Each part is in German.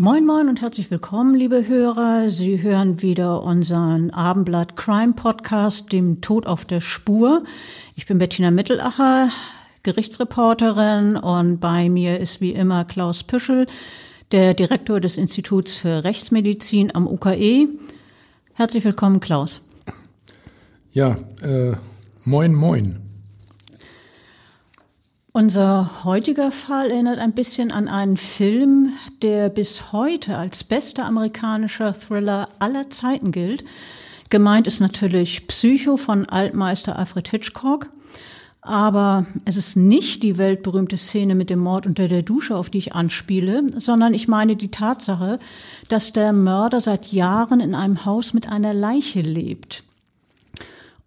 Moin Moin und herzlich willkommen, liebe Hörer. Sie hören wieder unseren Abendblatt Crime Podcast, dem Tod auf der Spur. Ich bin Bettina Mittelacher, Gerichtsreporterin und bei mir ist wie immer Klaus Püschel, der Direktor des Instituts für Rechtsmedizin am UKE. Herzlich willkommen, Klaus. Ja, äh, moin, moin. Unser heutiger Fall erinnert ein bisschen an einen Film, der bis heute als bester amerikanischer Thriller aller Zeiten gilt. Gemeint ist natürlich Psycho von Altmeister Alfred Hitchcock. Aber es ist nicht die weltberühmte Szene mit dem Mord unter der Dusche, auf die ich anspiele, sondern ich meine die Tatsache, dass der Mörder seit Jahren in einem Haus mit einer Leiche lebt.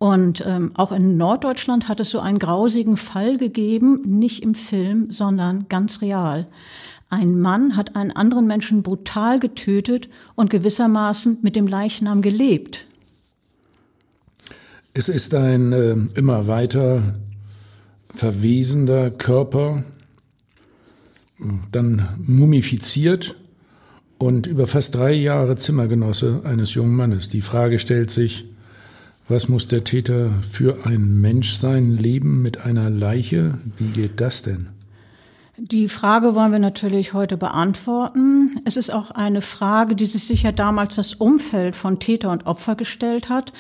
Und ähm, auch in Norddeutschland hat es so einen grausigen Fall gegeben, nicht im Film, sondern ganz real. Ein Mann hat einen anderen Menschen brutal getötet und gewissermaßen mit dem Leichnam gelebt. Es ist ein äh, immer weiter verwesender Körper, dann mumifiziert und über fast drei Jahre Zimmergenosse eines jungen Mannes. Die Frage stellt sich, was muss der Täter für ein Mensch sein? Leben mit einer Leiche? Wie geht das denn? Die Frage wollen wir natürlich heute beantworten. Es ist auch eine Frage, die sich sicher damals das Umfeld von Täter und Opfer gestellt hat.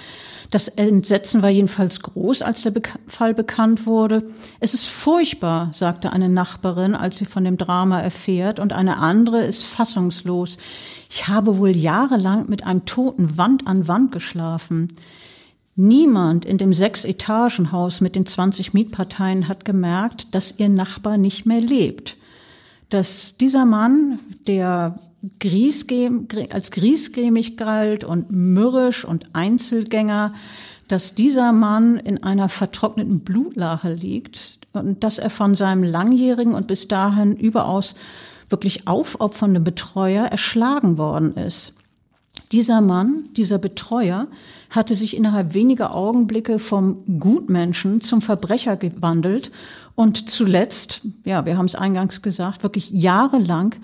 Das Entsetzen war jedenfalls groß, als der Fall bekannt wurde. Es ist furchtbar, sagte eine Nachbarin, als sie von dem Drama erfährt, und eine andere ist fassungslos. Ich habe wohl jahrelang mit einem Toten Wand an Wand geschlafen. Niemand in dem Sechs-Etagen-Haus mit den 20 Mietparteien hat gemerkt, dass ihr Nachbar nicht mehr lebt. Dass dieser Mann, der als griesgrämig galt und mürrisch und Einzelgänger, dass dieser Mann in einer vertrockneten Blutlache liegt und dass er von seinem langjährigen und bis dahin überaus wirklich aufopfernden Betreuer erschlagen worden ist. Dieser Mann, dieser Betreuer, hatte sich innerhalb weniger Augenblicke vom Gutmenschen zum Verbrecher gewandelt und zuletzt, ja, wir haben es eingangs gesagt, wirklich jahrelang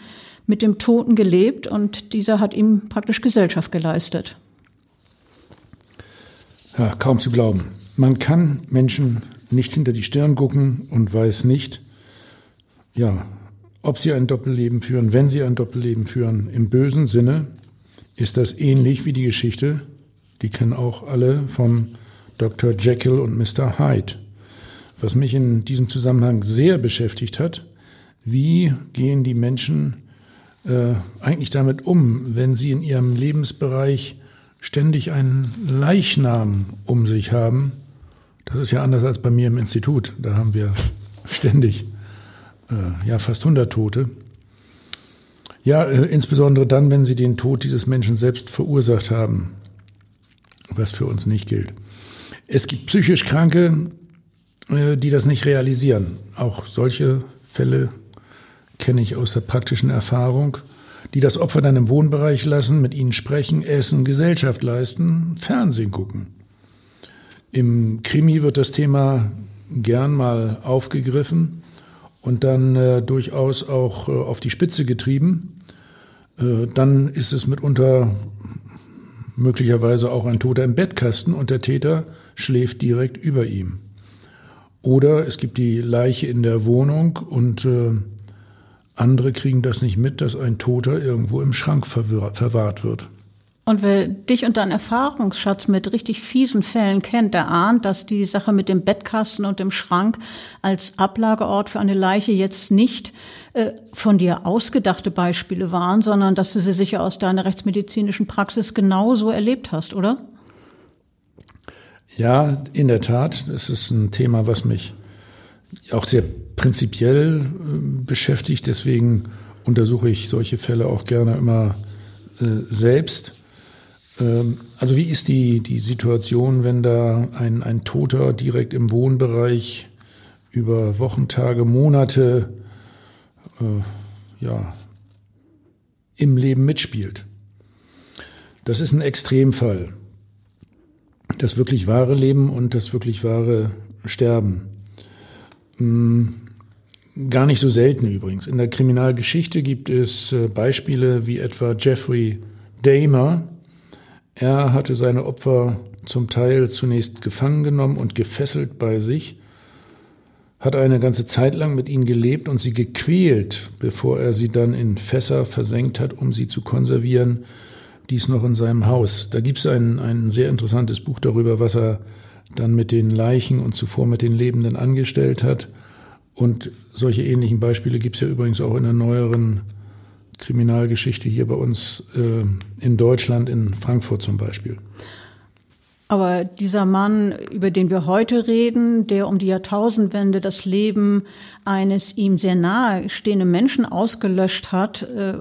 mit dem Toten gelebt und dieser hat ihm praktisch Gesellschaft geleistet. Ja, kaum zu glauben. Man kann Menschen nicht hinter die Stirn gucken und weiß nicht, ja, ob sie ein Doppelleben führen, wenn sie ein Doppelleben führen, im bösen Sinne ist das ähnlich wie die Geschichte, die kennen auch alle von Dr. Jekyll und Mr. Hyde. Was mich in diesem Zusammenhang sehr beschäftigt hat, wie gehen die Menschen äh, eigentlich damit um, wenn sie in ihrem Lebensbereich ständig einen Leichnam um sich haben? Das ist ja anders als bei mir im Institut. Da haben wir ständig äh, ja fast 100 Tote. Ja, äh, insbesondere dann, wenn sie den Tod dieses Menschen selbst verursacht haben, was für uns nicht gilt. Es gibt psychisch Kranke, äh, die das nicht realisieren. Auch solche Fälle kenne ich aus der praktischen Erfahrung, die das Opfer dann im Wohnbereich lassen, mit ihnen sprechen, essen, Gesellschaft leisten, Fernsehen gucken. Im Krimi wird das Thema gern mal aufgegriffen und dann äh, durchaus auch äh, auf die Spitze getrieben. Äh, dann ist es mitunter möglicherweise auch ein Toter im Bettkasten und der Täter schläft direkt über ihm. Oder es gibt die Leiche in der Wohnung und äh, andere kriegen das nicht mit, dass ein Toter irgendwo im Schrank verwahrt wird. Und wer dich und deinen Erfahrungsschatz mit richtig fiesen Fällen kennt, der ahnt, dass die Sache mit dem Bettkasten und dem Schrank als Ablageort für eine Leiche jetzt nicht äh, von dir ausgedachte Beispiele waren, sondern dass du sie sicher aus deiner rechtsmedizinischen Praxis genauso erlebt hast, oder? Ja, in der Tat. Es ist ein Thema, was mich auch sehr prinzipiell äh, beschäftigt. Deswegen untersuche ich solche Fälle auch gerne immer äh, selbst. Ähm, also wie ist die, die Situation, wenn da ein, ein Toter direkt im Wohnbereich über Wochen, Tage, Monate äh, ja, im Leben mitspielt? Das ist ein Extremfall. Das wirklich wahre Leben und das wirklich wahre Sterben. Hm, gar nicht so selten übrigens. In der Kriminalgeschichte gibt es äh, Beispiele wie etwa Jeffrey Dahmer, er hatte seine Opfer zum Teil zunächst gefangen genommen und gefesselt bei sich, hat eine ganze Zeit lang mit ihnen gelebt und sie gequält, bevor er sie dann in Fässer versenkt hat, um sie zu konservieren, dies noch in seinem Haus. Da gibt es ein, ein sehr interessantes Buch darüber, was er dann mit den Leichen und zuvor mit den Lebenden angestellt hat. Und solche ähnlichen Beispiele gibt es ja übrigens auch in der neueren Kriminalgeschichte hier bei uns äh, in Deutschland, in Frankfurt zum Beispiel. Aber dieser Mann, über den wir heute reden, der um die Jahrtausendwende das Leben eines ihm sehr nahe stehenden Menschen ausgelöscht hat, äh,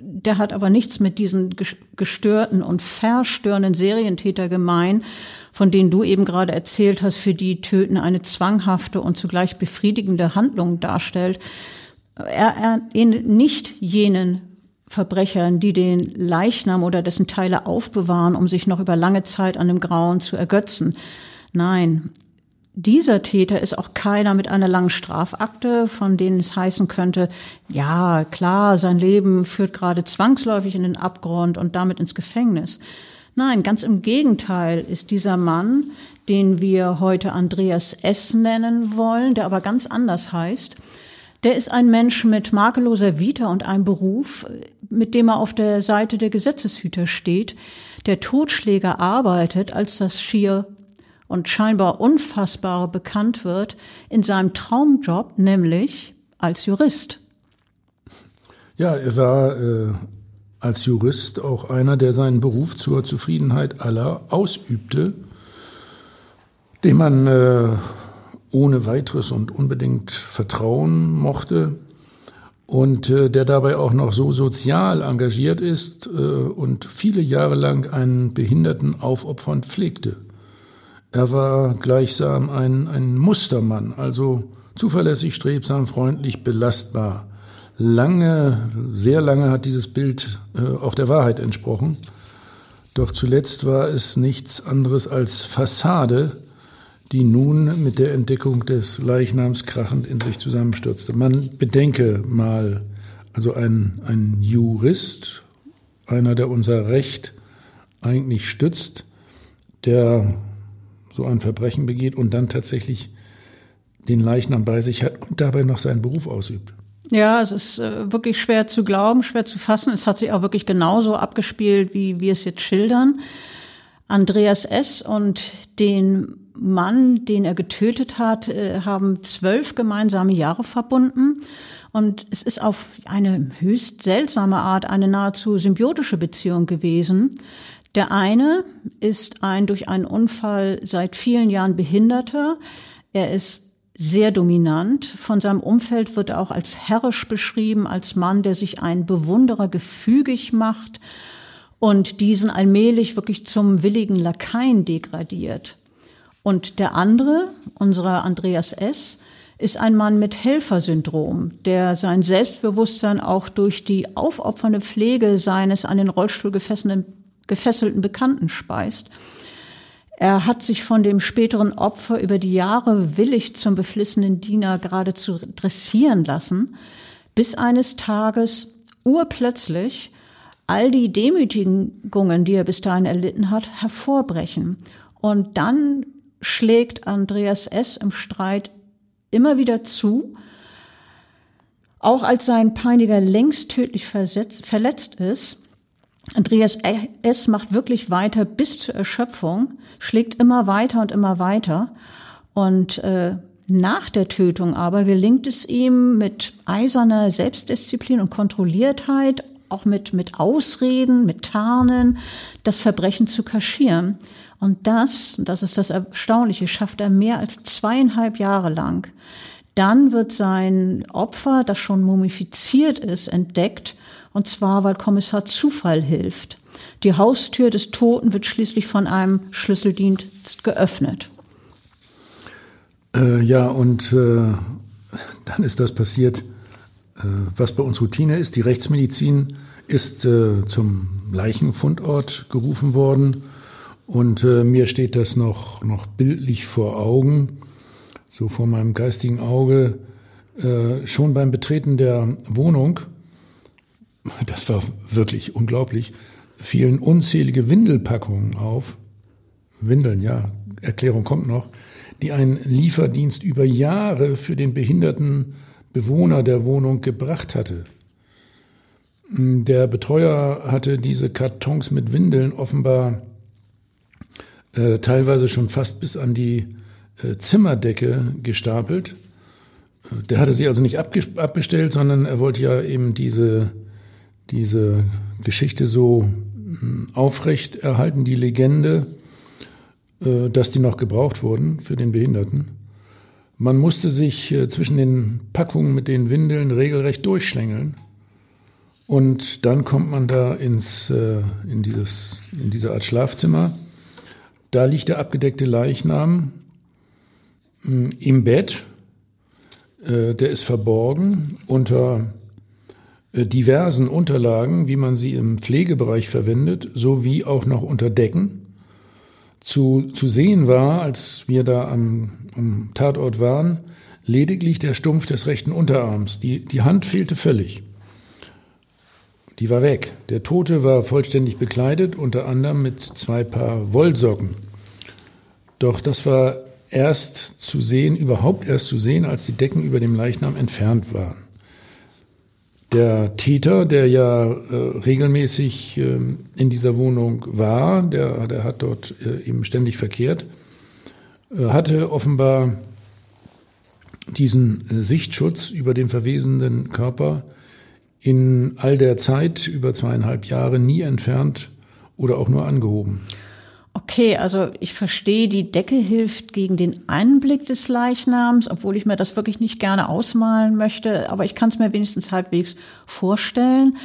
der hat aber nichts mit diesen gestörten und verstörenden Serientäter gemein, von denen du eben gerade erzählt hast, für die Töten eine zwanghafte und zugleich befriedigende Handlung darstellt. Er ähnelt nicht jenen Verbrechern, die den Leichnam oder dessen Teile aufbewahren, um sich noch über lange Zeit an dem Grauen zu ergötzen. Nein, dieser Täter ist auch keiner mit einer langen Strafakte, von denen es heißen könnte, ja, klar, sein Leben führt gerade zwangsläufig in den Abgrund und damit ins Gefängnis. Nein, ganz im Gegenteil ist dieser Mann, den wir heute Andreas S. nennen wollen, der aber ganz anders heißt, der ist ein Mensch mit makelloser Vita und einem Beruf, mit dem er auf der Seite der Gesetzeshüter steht. Der Totschläger arbeitet, als das schier und scheinbar Unfassbare bekannt wird, in seinem Traumjob, nämlich als Jurist. Ja, er war äh, als Jurist auch einer, der seinen Beruf zur Zufriedenheit aller ausübte, dem man äh, ohne weiteres und unbedingt vertrauen mochte und äh, der dabei auch noch so sozial engagiert ist äh, und viele Jahre lang einen Behinderten aufopfernd pflegte. Er war gleichsam ein, ein Mustermann, also zuverlässig, strebsam, freundlich, belastbar. Lange, sehr lange hat dieses Bild äh, auch der Wahrheit entsprochen. Doch zuletzt war es nichts anderes als Fassade, die nun mit der Entdeckung des Leichnams krachend in sich zusammenstürzte. Man bedenke mal, also ein, ein Jurist, einer, der unser Recht eigentlich stützt, der so ein Verbrechen begeht und dann tatsächlich den Leichnam bei sich hat und dabei noch seinen Beruf ausübt. Ja, es ist äh, wirklich schwer zu glauben, schwer zu fassen. Es hat sich auch wirklich genauso abgespielt, wie wir es jetzt schildern. Andreas S. und den Mann, den er getötet hat, äh, haben zwölf gemeinsame Jahre verbunden. Und es ist auf eine höchst seltsame Art eine nahezu symbiotische Beziehung gewesen. Der eine ist ein durch einen Unfall seit vielen Jahren Behinderter. Er ist sehr dominant. Von seinem Umfeld wird er auch als herrisch beschrieben, als Mann, der sich einen Bewunderer gefügig macht und diesen allmählich wirklich zum willigen Lakaien degradiert. Und der andere, unserer Andreas S., ist ein Mann mit Helfersyndrom, der sein Selbstbewusstsein auch durch die aufopfernde Pflege seines an den Rollstuhl gefesselten Bekannten speist. Er hat sich von dem späteren Opfer über die Jahre willig zum beflissenen Diener geradezu dressieren lassen, bis eines Tages urplötzlich all die Demütigungen, die er bis dahin erlitten hat, hervorbrechen. Und dann schlägt Andreas S. im Streit immer wieder zu, auch als sein Peiniger längst tödlich versetzt, verletzt ist. Andreas S. macht wirklich weiter bis zur Erschöpfung, schlägt immer weiter und immer weiter. Und äh, nach der Tötung aber gelingt es ihm mit eiserner Selbstdisziplin und Kontrolliertheit, auch mit, mit Ausreden, mit Tarnen, das Verbrechen zu kaschieren. Und das, das ist das Erstaunliche, schafft er mehr als zweieinhalb Jahre lang. Dann wird sein Opfer, das schon mumifiziert ist, entdeckt, und zwar weil Kommissar Zufall hilft. Die Haustür des Toten wird schließlich von einem Schlüsseldienst geöffnet. Äh, ja, und äh, dann ist das passiert, äh, was bei uns Routine ist. Die Rechtsmedizin ist äh, zum Leichenfundort gerufen worden und äh, mir steht das noch, noch bildlich vor Augen so vor meinem geistigen Auge, äh, schon beim Betreten der Wohnung, das war wirklich unglaublich, fielen unzählige Windelpackungen auf. Windeln, ja, Erklärung kommt noch, die ein Lieferdienst über Jahre für den behinderten Bewohner der Wohnung gebracht hatte. Der Betreuer hatte diese Kartons mit Windeln offenbar äh, teilweise schon fast bis an die äh, Zimmerdecke gestapelt. Äh, der hatte sie also nicht abbestellt, sondern er wollte ja eben diese, diese Geschichte so hm, aufrecht erhalten, die Legende, äh, dass die noch gebraucht wurden für den Behinderten. Man musste sich zwischen den Packungen mit den Windeln regelrecht durchschlängeln. Und dann kommt man da ins, in, dieses, in diese Art Schlafzimmer. Da liegt der abgedeckte Leichnam hm, im Bett. Äh, der ist verborgen unter äh, diversen Unterlagen, wie man sie im Pflegebereich verwendet, sowie auch noch unter Decken. Zu, zu sehen war, als wir da am, am Tatort waren, lediglich der Stumpf des rechten Unterarms. Die, die Hand fehlte völlig. Die war weg. Der Tote war vollständig bekleidet, unter anderem mit zwei Paar Wollsocken. Doch das war erst zu sehen, überhaupt erst zu sehen, als die Decken über dem Leichnam entfernt waren. Der Täter, der ja äh, regelmäßig äh, in dieser Wohnung war, der, der hat dort äh, eben ständig verkehrt, äh, hatte offenbar diesen äh, Sichtschutz über den verwesenden Körper in all der Zeit, über zweieinhalb Jahre, nie entfernt oder auch nur angehoben. Okay, also ich verstehe, die Decke hilft gegen den Anblick des Leichnams, obwohl ich mir das wirklich nicht gerne ausmalen möchte, aber ich kann es mir wenigstens halbwegs vorstellen.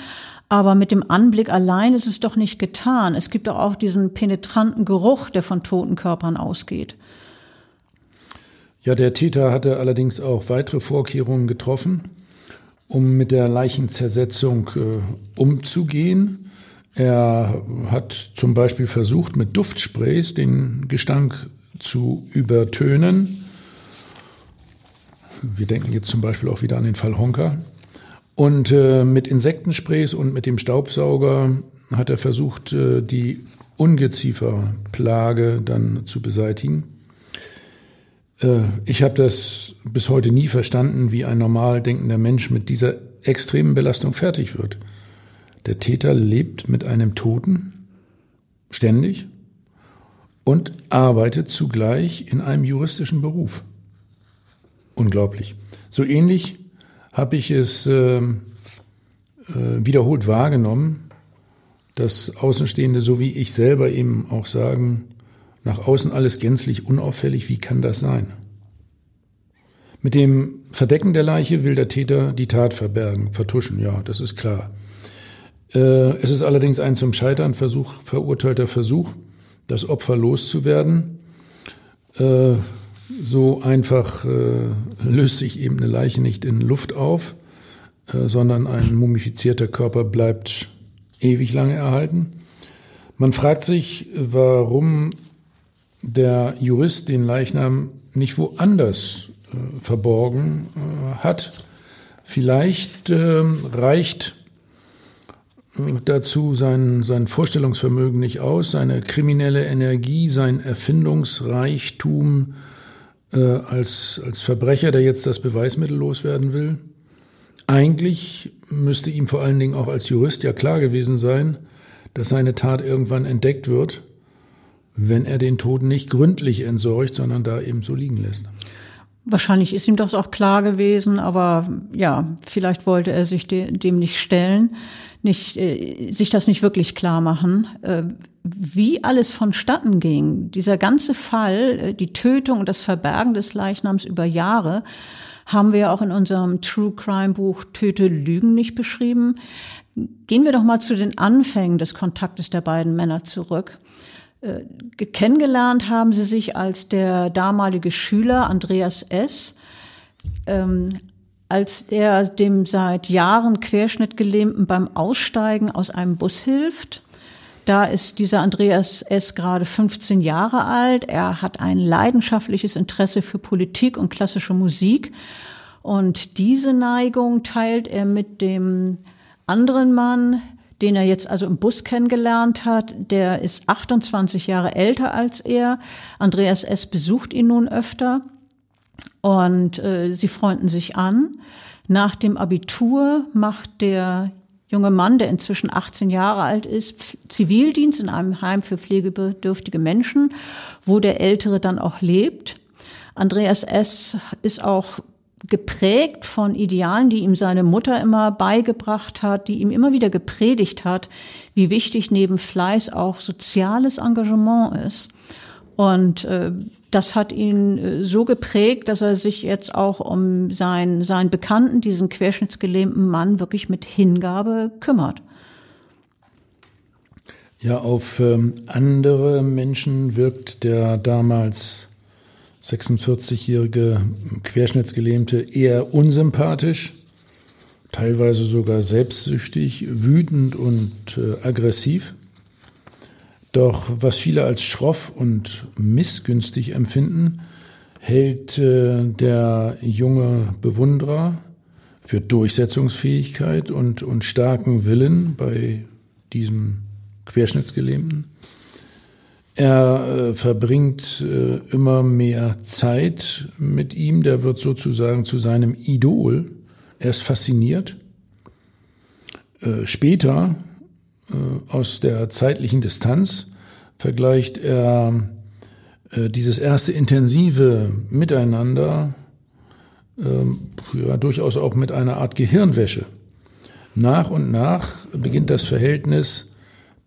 Aber mit dem Anblick allein ist es doch nicht getan. Es gibt doch auch diesen penetranten Geruch, der von toten Körpern ausgeht. Ja, der Täter hatte allerdings auch weitere Vorkehrungen getroffen, um mit der Leichenzersetzung äh, umzugehen. Er hat zum Beispiel versucht, mit Duftsprays den Gestank zu übertönen. Wir denken jetzt zum Beispiel auch wieder an den Fall Honka. Und äh, mit Insektensprays und mit dem Staubsauger hat er versucht, äh, die Ungezieferplage dann zu beseitigen. Äh, ich habe das bis heute nie verstanden, wie ein normal denkender Mensch mit dieser extremen Belastung fertig wird. Der Täter lebt mit einem Toten ständig und arbeitet zugleich in einem juristischen Beruf. Unglaublich. So ähnlich habe ich es äh, äh, wiederholt wahrgenommen, dass Außenstehende, so wie ich selber eben auch sagen, nach außen alles gänzlich unauffällig, wie kann das sein? Mit dem Verdecken der Leiche will der Täter die Tat verbergen, vertuschen, ja, das ist klar. Äh, es ist allerdings ein zum Scheitern Versuch, verurteilter Versuch, das Opfer loszuwerden. Äh, so einfach äh, löst sich eben eine Leiche nicht in Luft auf, sondern ein mumifizierter Körper bleibt ewig lange erhalten. Man fragt sich, warum der Jurist den Leichnam nicht woanders verborgen hat. Vielleicht reicht dazu sein, sein Vorstellungsvermögen nicht aus, seine kriminelle Energie, sein Erfindungsreichtum äh, als, als Verbrecher, der jetzt das Beweismittel loswerden will. Eigentlich müsste ihm vor allen Dingen auch als Jurist ja klar gewesen sein, dass seine Tat irgendwann entdeckt wird, wenn er den Toten nicht gründlich entsorgt, sondern da eben so liegen lässt. Wahrscheinlich ist ihm das auch klar gewesen, aber ja, vielleicht wollte er sich de dem nicht stellen, nicht, äh, sich das nicht wirklich klar machen. Äh, wie alles vonstatten ging, dieser ganze Fall, äh, die Tötung und das Verbergen des Leichnams über Jahre, haben wir auch in unserem True Crime Buch Töte Lügen nicht beschrieben. Gehen wir doch mal zu den Anfängen des Kontaktes der beiden Männer zurück. Äh, kennengelernt haben sie sich als der damalige Schüler Andreas S., ähm, als er dem seit Jahren Querschnittgelähmten beim Aussteigen aus einem Bus hilft. Da ist dieser Andreas S. gerade 15 Jahre alt. Er hat ein leidenschaftliches Interesse für Politik und klassische Musik. Und diese Neigung teilt er mit dem anderen Mann, den er jetzt also im Bus kennengelernt hat. Der ist 28 Jahre älter als er. Andreas S. besucht ihn nun öfter und äh, sie freunden sich an. Nach dem Abitur macht der junge Mann, der inzwischen 18 Jahre alt ist, Zivildienst in einem Heim für pflegebedürftige Menschen, wo der Ältere dann auch lebt. Andreas S. ist auch geprägt von Idealen, die ihm seine Mutter immer beigebracht hat, die ihm immer wieder gepredigt hat, wie wichtig neben Fleiß auch soziales Engagement ist. Und äh, das hat ihn äh, so geprägt, dass er sich jetzt auch um seinen, seinen Bekannten, diesen querschnittsgelähmten Mann, wirklich mit Hingabe kümmert. Ja, auf ähm, andere Menschen wirkt der damals 46-jährige Querschnittsgelähmte eher unsympathisch, teilweise sogar selbstsüchtig, wütend und äh, aggressiv. Doch was viele als schroff und missgünstig empfinden, hält äh, der junge Bewunderer für Durchsetzungsfähigkeit und, und starken Willen bei diesem Querschnittsgelähmten. Er äh, verbringt äh, immer mehr Zeit mit ihm, der wird sozusagen zu seinem Idol. Er ist fasziniert. Äh, später, äh, aus der zeitlichen Distanz, vergleicht er äh, dieses erste intensive Miteinander ähm, ja, durchaus auch mit einer Art Gehirnwäsche. Nach und nach beginnt das Verhältnis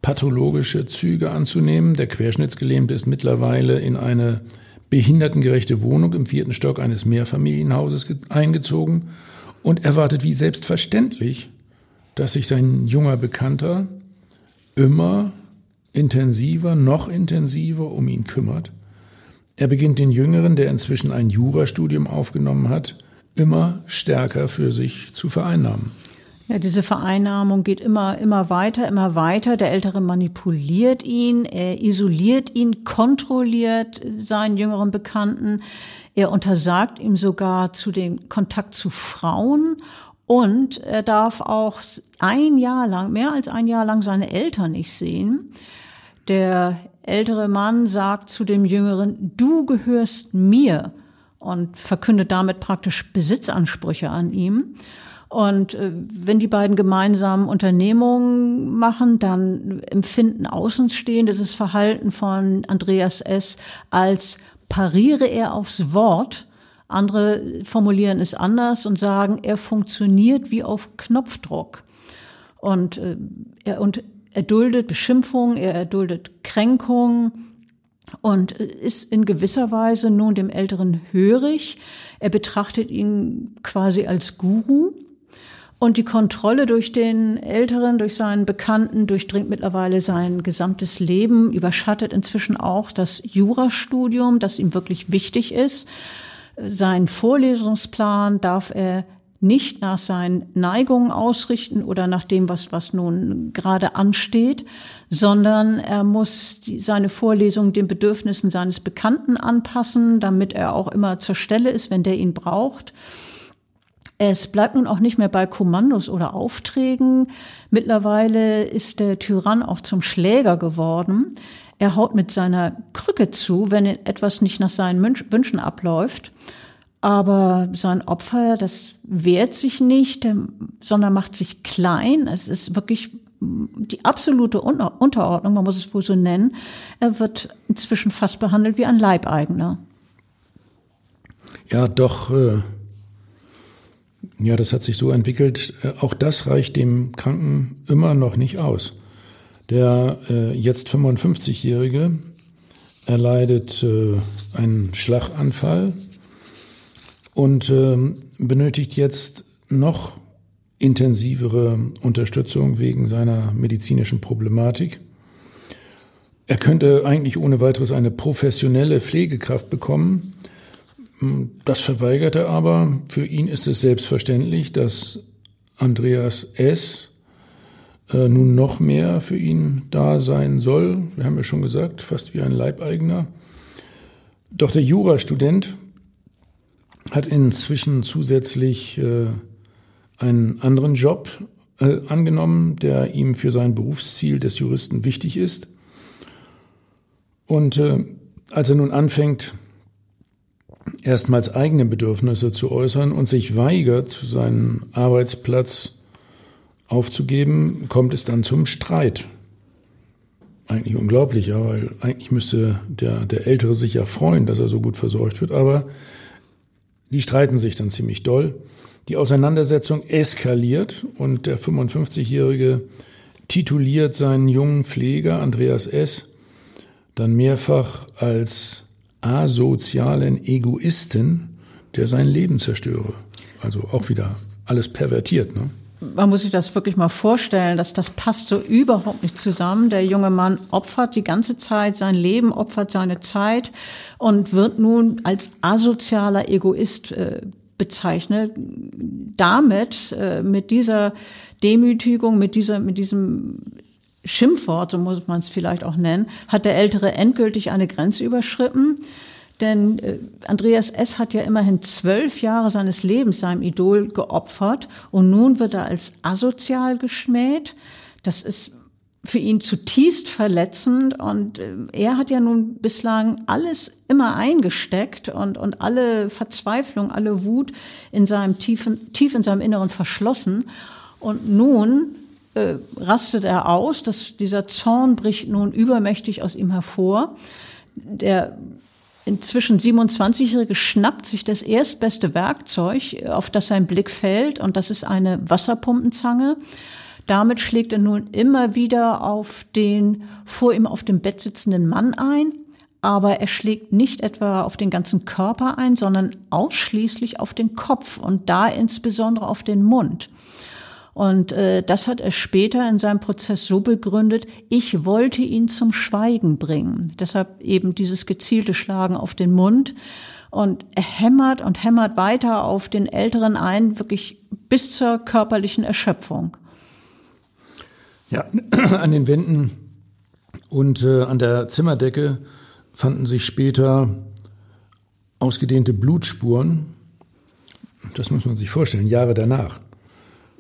pathologische Züge anzunehmen. Der Querschnittsgelähmte ist mittlerweile in eine behindertengerechte Wohnung im vierten Stock eines Mehrfamilienhauses eingezogen und erwartet wie selbstverständlich, dass sich sein junger Bekannter immer intensiver, noch intensiver um ihn kümmert. Er beginnt den Jüngeren, der inzwischen ein Jurastudium aufgenommen hat, immer stärker für sich zu vereinnahmen. Ja, diese Vereinnahmung geht immer, immer weiter, immer weiter. Der Ältere manipuliert ihn, er isoliert ihn, kontrolliert seinen jüngeren Bekannten. Er untersagt ihm sogar zu den Kontakt zu Frauen und er darf auch ein Jahr lang, mehr als ein Jahr lang seine Eltern nicht sehen. Der ältere Mann sagt zu dem Jüngeren, du gehörst mir und verkündet damit praktisch Besitzansprüche an ihm. Und äh, wenn die beiden gemeinsam Unternehmungen machen, dann empfinden Außenstehende das Verhalten von Andreas S. als pariere er aufs Wort. Andere formulieren es anders und sagen, er funktioniert wie auf Knopfdruck. Und äh, er und erduldet Beschimpfungen, er erduldet Kränkungen und äh, ist in gewisser Weise nun dem Älteren hörig. Er betrachtet ihn quasi als Guru und die Kontrolle durch den Älteren, durch seinen Bekannten, durchdringt mittlerweile sein gesamtes Leben, überschattet inzwischen auch das Jurastudium, das ihm wirklich wichtig ist. Sein Vorlesungsplan darf er nicht nach seinen Neigungen ausrichten oder nach dem, was, was nun gerade ansteht, sondern er muss die, seine Vorlesung den Bedürfnissen seines Bekannten anpassen, damit er auch immer zur Stelle ist, wenn der ihn braucht. Es bleibt nun auch nicht mehr bei Kommandos oder Aufträgen. Mittlerweile ist der Tyrann auch zum Schläger geworden. Er haut mit seiner Krücke zu, wenn etwas nicht nach seinen Wünschen abläuft. Aber sein Opfer, das wehrt sich nicht, sondern macht sich klein. Es ist wirklich die absolute Unterordnung, man muss es wohl so nennen. Er wird inzwischen fast behandelt wie ein Leibeigener. Ja, doch. Äh, ja, das hat sich so entwickelt. Äh, auch das reicht dem Kranken immer noch nicht aus. Der äh, jetzt 55-Jährige erleidet äh, einen Schlaganfall und äh, benötigt jetzt noch intensivere Unterstützung wegen seiner medizinischen Problematik. Er könnte eigentlich ohne weiteres eine professionelle Pflegekraft bekommen. Das verweigert er aber. Für ihn ist es selbstverständlich, dass Andreas S. Äh, nun noch mehr für ihn da sein soll. Wir haben ja schon gesagt, fast wie ein Leibeigener. Doch der Jurastudent hat inzwischen zusätzlich äh, einen anderen Job äh, angenommen, der ihm für sein Berufsziel des Juristen wichtig ist. Und als er nun anfängt, erstmals eigene Bedürfnisse zu äußern und sich weigert, seinen Arbeitsplatz aufzugeben, kommt es dann zum Streit. Eigentlich unglaublich, ja, weil eigentlich müsste der, der Ältere sich ja freuen, dass er so gut versorgt wird, aber die streiten sich dann ziemlich doll. Die Auseinandersetzung eskaliert und der 55-Jährige tituliert seinen jungen Pfleger Andreas S. dann mehrfach als asozialen Egoisten, der sein Leben zerstöre. Also auch wieder alles pervertiert. Ne? man muss sich das wirklich mal vorstellen, dass das passt so überhaupt nicht zusammen. Der junge Mann opfert die ganze Zeit sein Leben, opfert seine Zeit und wird nun als asozialer Egoist äh, bezeichnet. Damit, äh, mit dieser Demütigung, mit dieser, mit diesem Schimpfwort, so muss man es vielleicht auch nennen, hat der Ältere endgültig eine Grenze überschritten. Denn äh, Andreas S. hat ja immerhin zwölf Jahre seines Lebens seinem Idol geopfert und nun wird er als asozial geschmäht. Das ist für ihn zutiefst verletzend und äh, er hat ja nun bislang alles immer eingesteckt und, und alle Verzweiflung, alle Wut in seinem tiefen, tief in seinem Inneren verschlossen. Und nun äh, rastet er aus, dass dieser Zorn bricht nun übermächtig aus ihm hervor. Der inzwischen 27-Jährige schnappt sich das erstbeste Werkzeug, auf das sein Blick fällt, und das ist eine Wasserpumpenzange. Damit schlägt er nun immer wieder auf den vor ihm auf dem Bett sitzenden Mann ein, aber er schlägt nicht etwa auf den ganzen Körper ein, sondern ausschließlich auf den Kopf und da insbesondere auf den Mund. Und äh, das hat er später in seinem Prozess so begründet, ich wollte ihn zum Schweigen bringen. Deshalb eben dieses gezielte Schlagen auf den Mund. Und er hämmert und hämmert weiter auf den Älteren ein, wirklich bis zur körperlichen Erschöpfung. Ja, an den Wänden und äh, an der Zimmerdecke fanden sich später ausgedehnte Blutspuren. Das muss man sich vorstellen, Jahre danach.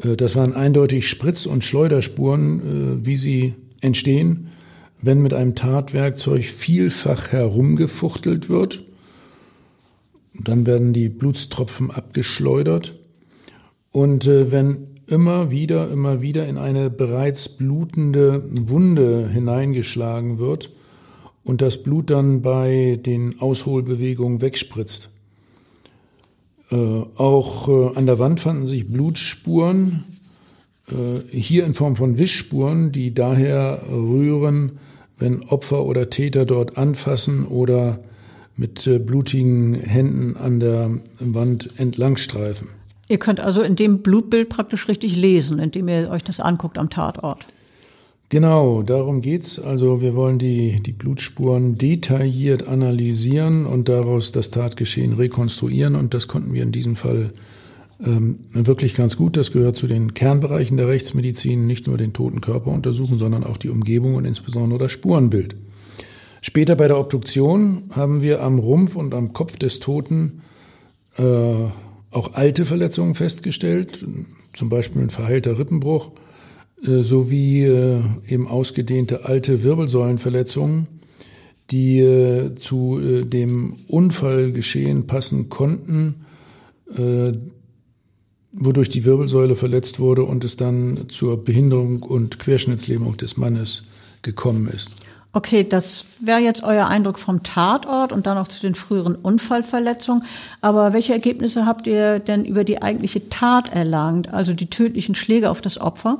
Äh, das waren eindeutig Spritz- und Schleuderspuren, äh, wie sie entstehen, wenn mit einem Tatwerkzeug vielfach herumgefuchtelt wird. Dann werden die Blutstropfen abgeschleudert. Und äh, wenn immer wieder, immer wieder in eine bereits blutende Wunde hineingeschlagen wird und das Blut dann bei den Ausholbewegungen wegspritzt, auch äh, an der Wand fanden sich Blutspuren, äh, hier in Form von Wischspuren, die daher rühren, wenn Opfer oder Täter dort anfassen oder mit blutigen Händen an der Wand entlangstreifen. Ihr könnt also in dem Blutbild praktisch richtig lesen, indem ihr euch das anguckt am Tatort. Genau, darum geht's. Also wir wollen die, die Blutspuren detailliert analysieren und daraus das Tatgeschehen rekonstruieren. Und das konnten wir in diesem Fall ähm, wirklich ganz gut. Das gehört zu den Kernbereichen der Rechtsmedizin, nicht nur den toten Körper untersuchen, sondern auch die Umgebung und insbesondere das Spurenbild. Später bei der Obduktion haben wir am Rumpf und am Kopf des Toten äh, auch alte Verletzungen festgestellt, zum Beispiel ein verheilter Rippenbruch sowie äh, eben ausgedehnte alte Wirbelsäulenverletzungen, die äh, zu dem Unfallgeschehen passen konnten. wodurch die Wirbelsäule verletzt wurde und es dann zur Behinderung und Querschnittslähmung des Mannes gekommen ist. Okay, das wäre jetzt euer Eindruck vom Tatort und dann auch zu den früheren Unfallverletzungen. Aber welche Ergebnisse habt ihr denn über die eigentliche Tat erlangt, also die tödlichen Schläge auf das Opfer?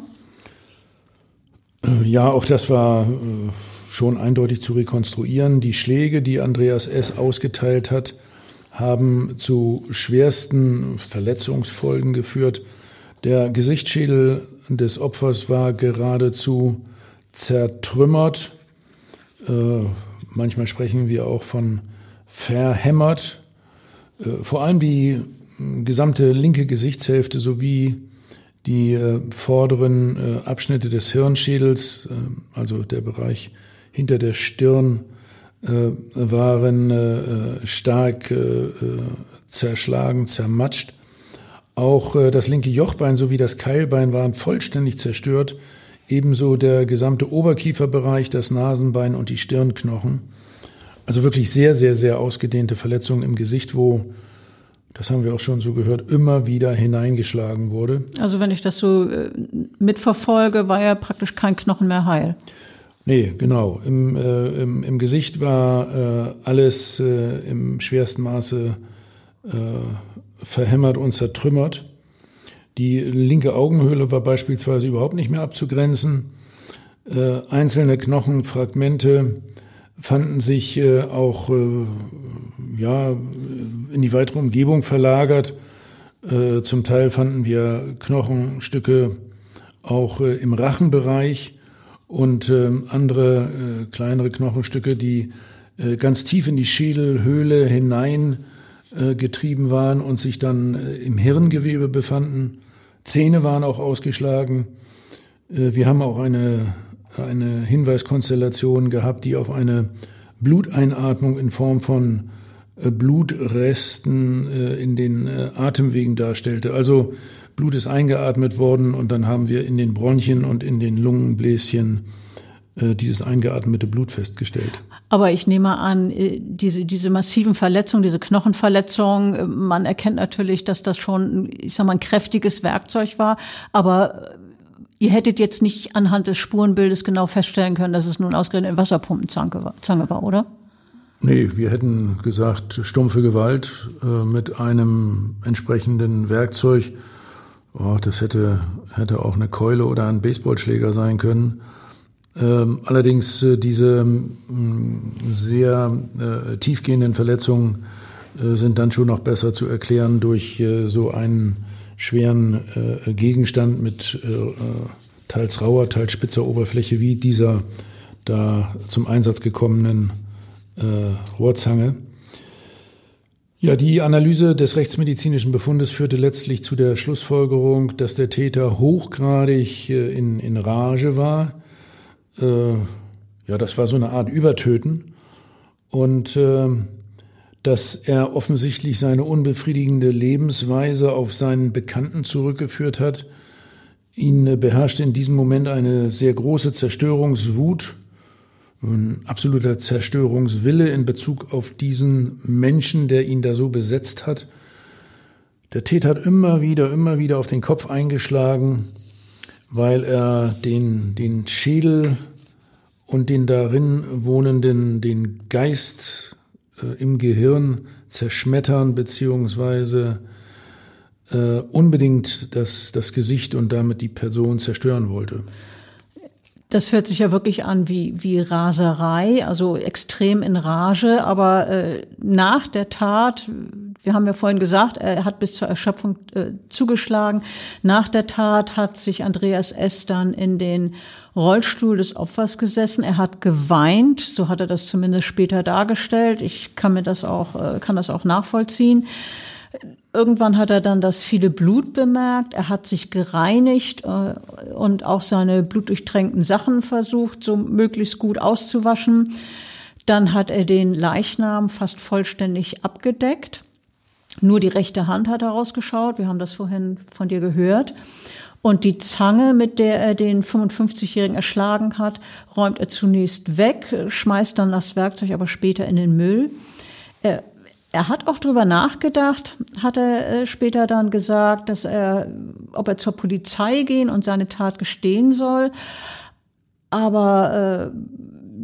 Ja, auch das war äh, schon eindeutig zu rekonstruieren. Die Schläge, die Andreas S. ausgeteilt hat, haben zu schwersten Verletzungsfolgen geführt. Der Gesichtsschädel des Opfers war geradezu zertrümmert. Äh, manchmal sprechen wir auch von verhämmert. Äh, vor allem die gesamte linke Gesichtshälfte sowie die äh, vorderen äh, Abschnitte des Hirnschädels, äh, also der Bereich hinter der Stirn, äh, waren äh, stark äh, zerschlagen, zermatscht. Auch das linke Jochbein sowie das Keilbein waren vollständig zerstört, ebenso der gesamte Oberkieferbereich, das Nasenbein und die Stirnknochen. Also wirklich sehr, sehr, sehr ausgedehnte Verletzungen im Gesicht, wo das haben wir auch schon so gehört, immer wieder hineingeschlagen wurde. Also wenn ich das so äh, mitverfolge, war ja praktisch kein Knochen mehr heil. Nee, genau. Im, äh, im, im Gesicht war äh, alles äh, im schwersten Maße äh, verhämmert und zertrümmert. Die linke Augenhöhle war beispielsweise überhaupt nicht mehr abzugrenzen. Äh, einzelne Knochenfragmente fanden sich auch ja, in die weitere Umgebung verlagert. Äh, zum Teil fanden wir Knochenstücke auch äh, im Rachenbereich und ähm, andere äh, kleinere Knochenstücke, die äh, ganz tief in die Schädelhöhle hinein getrieben waren und sich dann im Hirngewebe befanden. Zähne waren auch ausgeschlagen. wir haben auch eine eine Hinweiskonstellation gehabt, die auf eine Bluteinatmung in Form von äh, Blutresten äh, in den äh, Atemwegen darstellte. Also Blut ist eingeatmet worden und dann haben wir in den Bronchien und in den Lungenbläschen dieses eingeatmete Blut festgestellt. Aber ich nehme an, diese, diese massiven Verletzungen, diese Knochenverletzungen, man erkennt natürlich, dass das schon, ich sag mal, ein kräftiges Werkzeug war. Aber Ihr hättet jetzt nicht anhand des Spurenbildes genau feststellen können, dass es nun ausgerechnet eine Wasserpumpenzange war, war, oder? Nee, wir hätten gesagt, stumpfe Gewalt äh, mit einem entsprechenden Werkzeug. Oh, das hätte, hätte auch eine Keule oder ein Baseballschläger sein können. Ähm, allerdings äh, diese äh, sehr äh, tiefgehenden Verletzungen äh, sind dann schon noch besser zu erklären durch äh, so einen schweren äh, Gegenstand mit teils rauer, teils spitzer Oberfläche wie dieser da zum Einsatz gekommenen Rohrzange. Ja, die Analyse des rechtsmedizinischen Befundes führte letztlich zu der Schlussfolgerung, dass der Täter hochgradig äh, in, in Rage war. Äh, ja, das war so eine Art Übertöten. Und äh, dass er offensichtlich seine unbefriedigende Lebensweise auf seinen Bekannten zurückgeführt hat. Ihn beherrschte in diesem Moment eine sehr große Zerstörungswut, ein absoluter Zerstörungswille in Bezug auf diesen Menschen, der ihn da so besetzt hat. Der Täter hat immer wieder, immer wieder auf den Kopf eingeschlagen, weil er den, den Schädel und den darin wohnenden, den Geist äh, im Gehirn zerschmettern beziehungsweise äh, unbedingt das, das Gesicht und damit die Person zerstören wollte. Das hört sich ja wirklich an wie, wie Raserei, also extrem in Rage. Aber äh, nach der Tat, wir haben ja vorhin gesagt, er hat bis zur Erschöpfung äh, zugeschlagen. Nach der Tat hat sich Andreas S. dann in den Rollstuhl des Opfers gesessen. Er hat geweint, so hat er das zumindest später dargestellt. Ich kann mir das auch, äh, kann das auch nachvollziehen. Irgendwann hat er dann das viele Blut bemerkt. Er hat sich gereinigt äh, und auch seine blutdurchtränkten Sachen versucht, so möglichst gut auszuwaschen. Dann hat er den Leichnam fast vollständig abgedeckt. Nur die rechte Hand hat er rausgeschaut. Wir haben das vorhin von dir gehört. Und die Zange, mit der er den 55-Jährigen erschlagen hat, räumt er zunächst weg, schmeißt dann das Werkzeug aber später in den Müll. Er Er hat auch drüber nachgedacht, hat er äh, später dann gesagt, dass er, ob er zur Polizei gehen und seine Tat gestehen soll. Aber äh,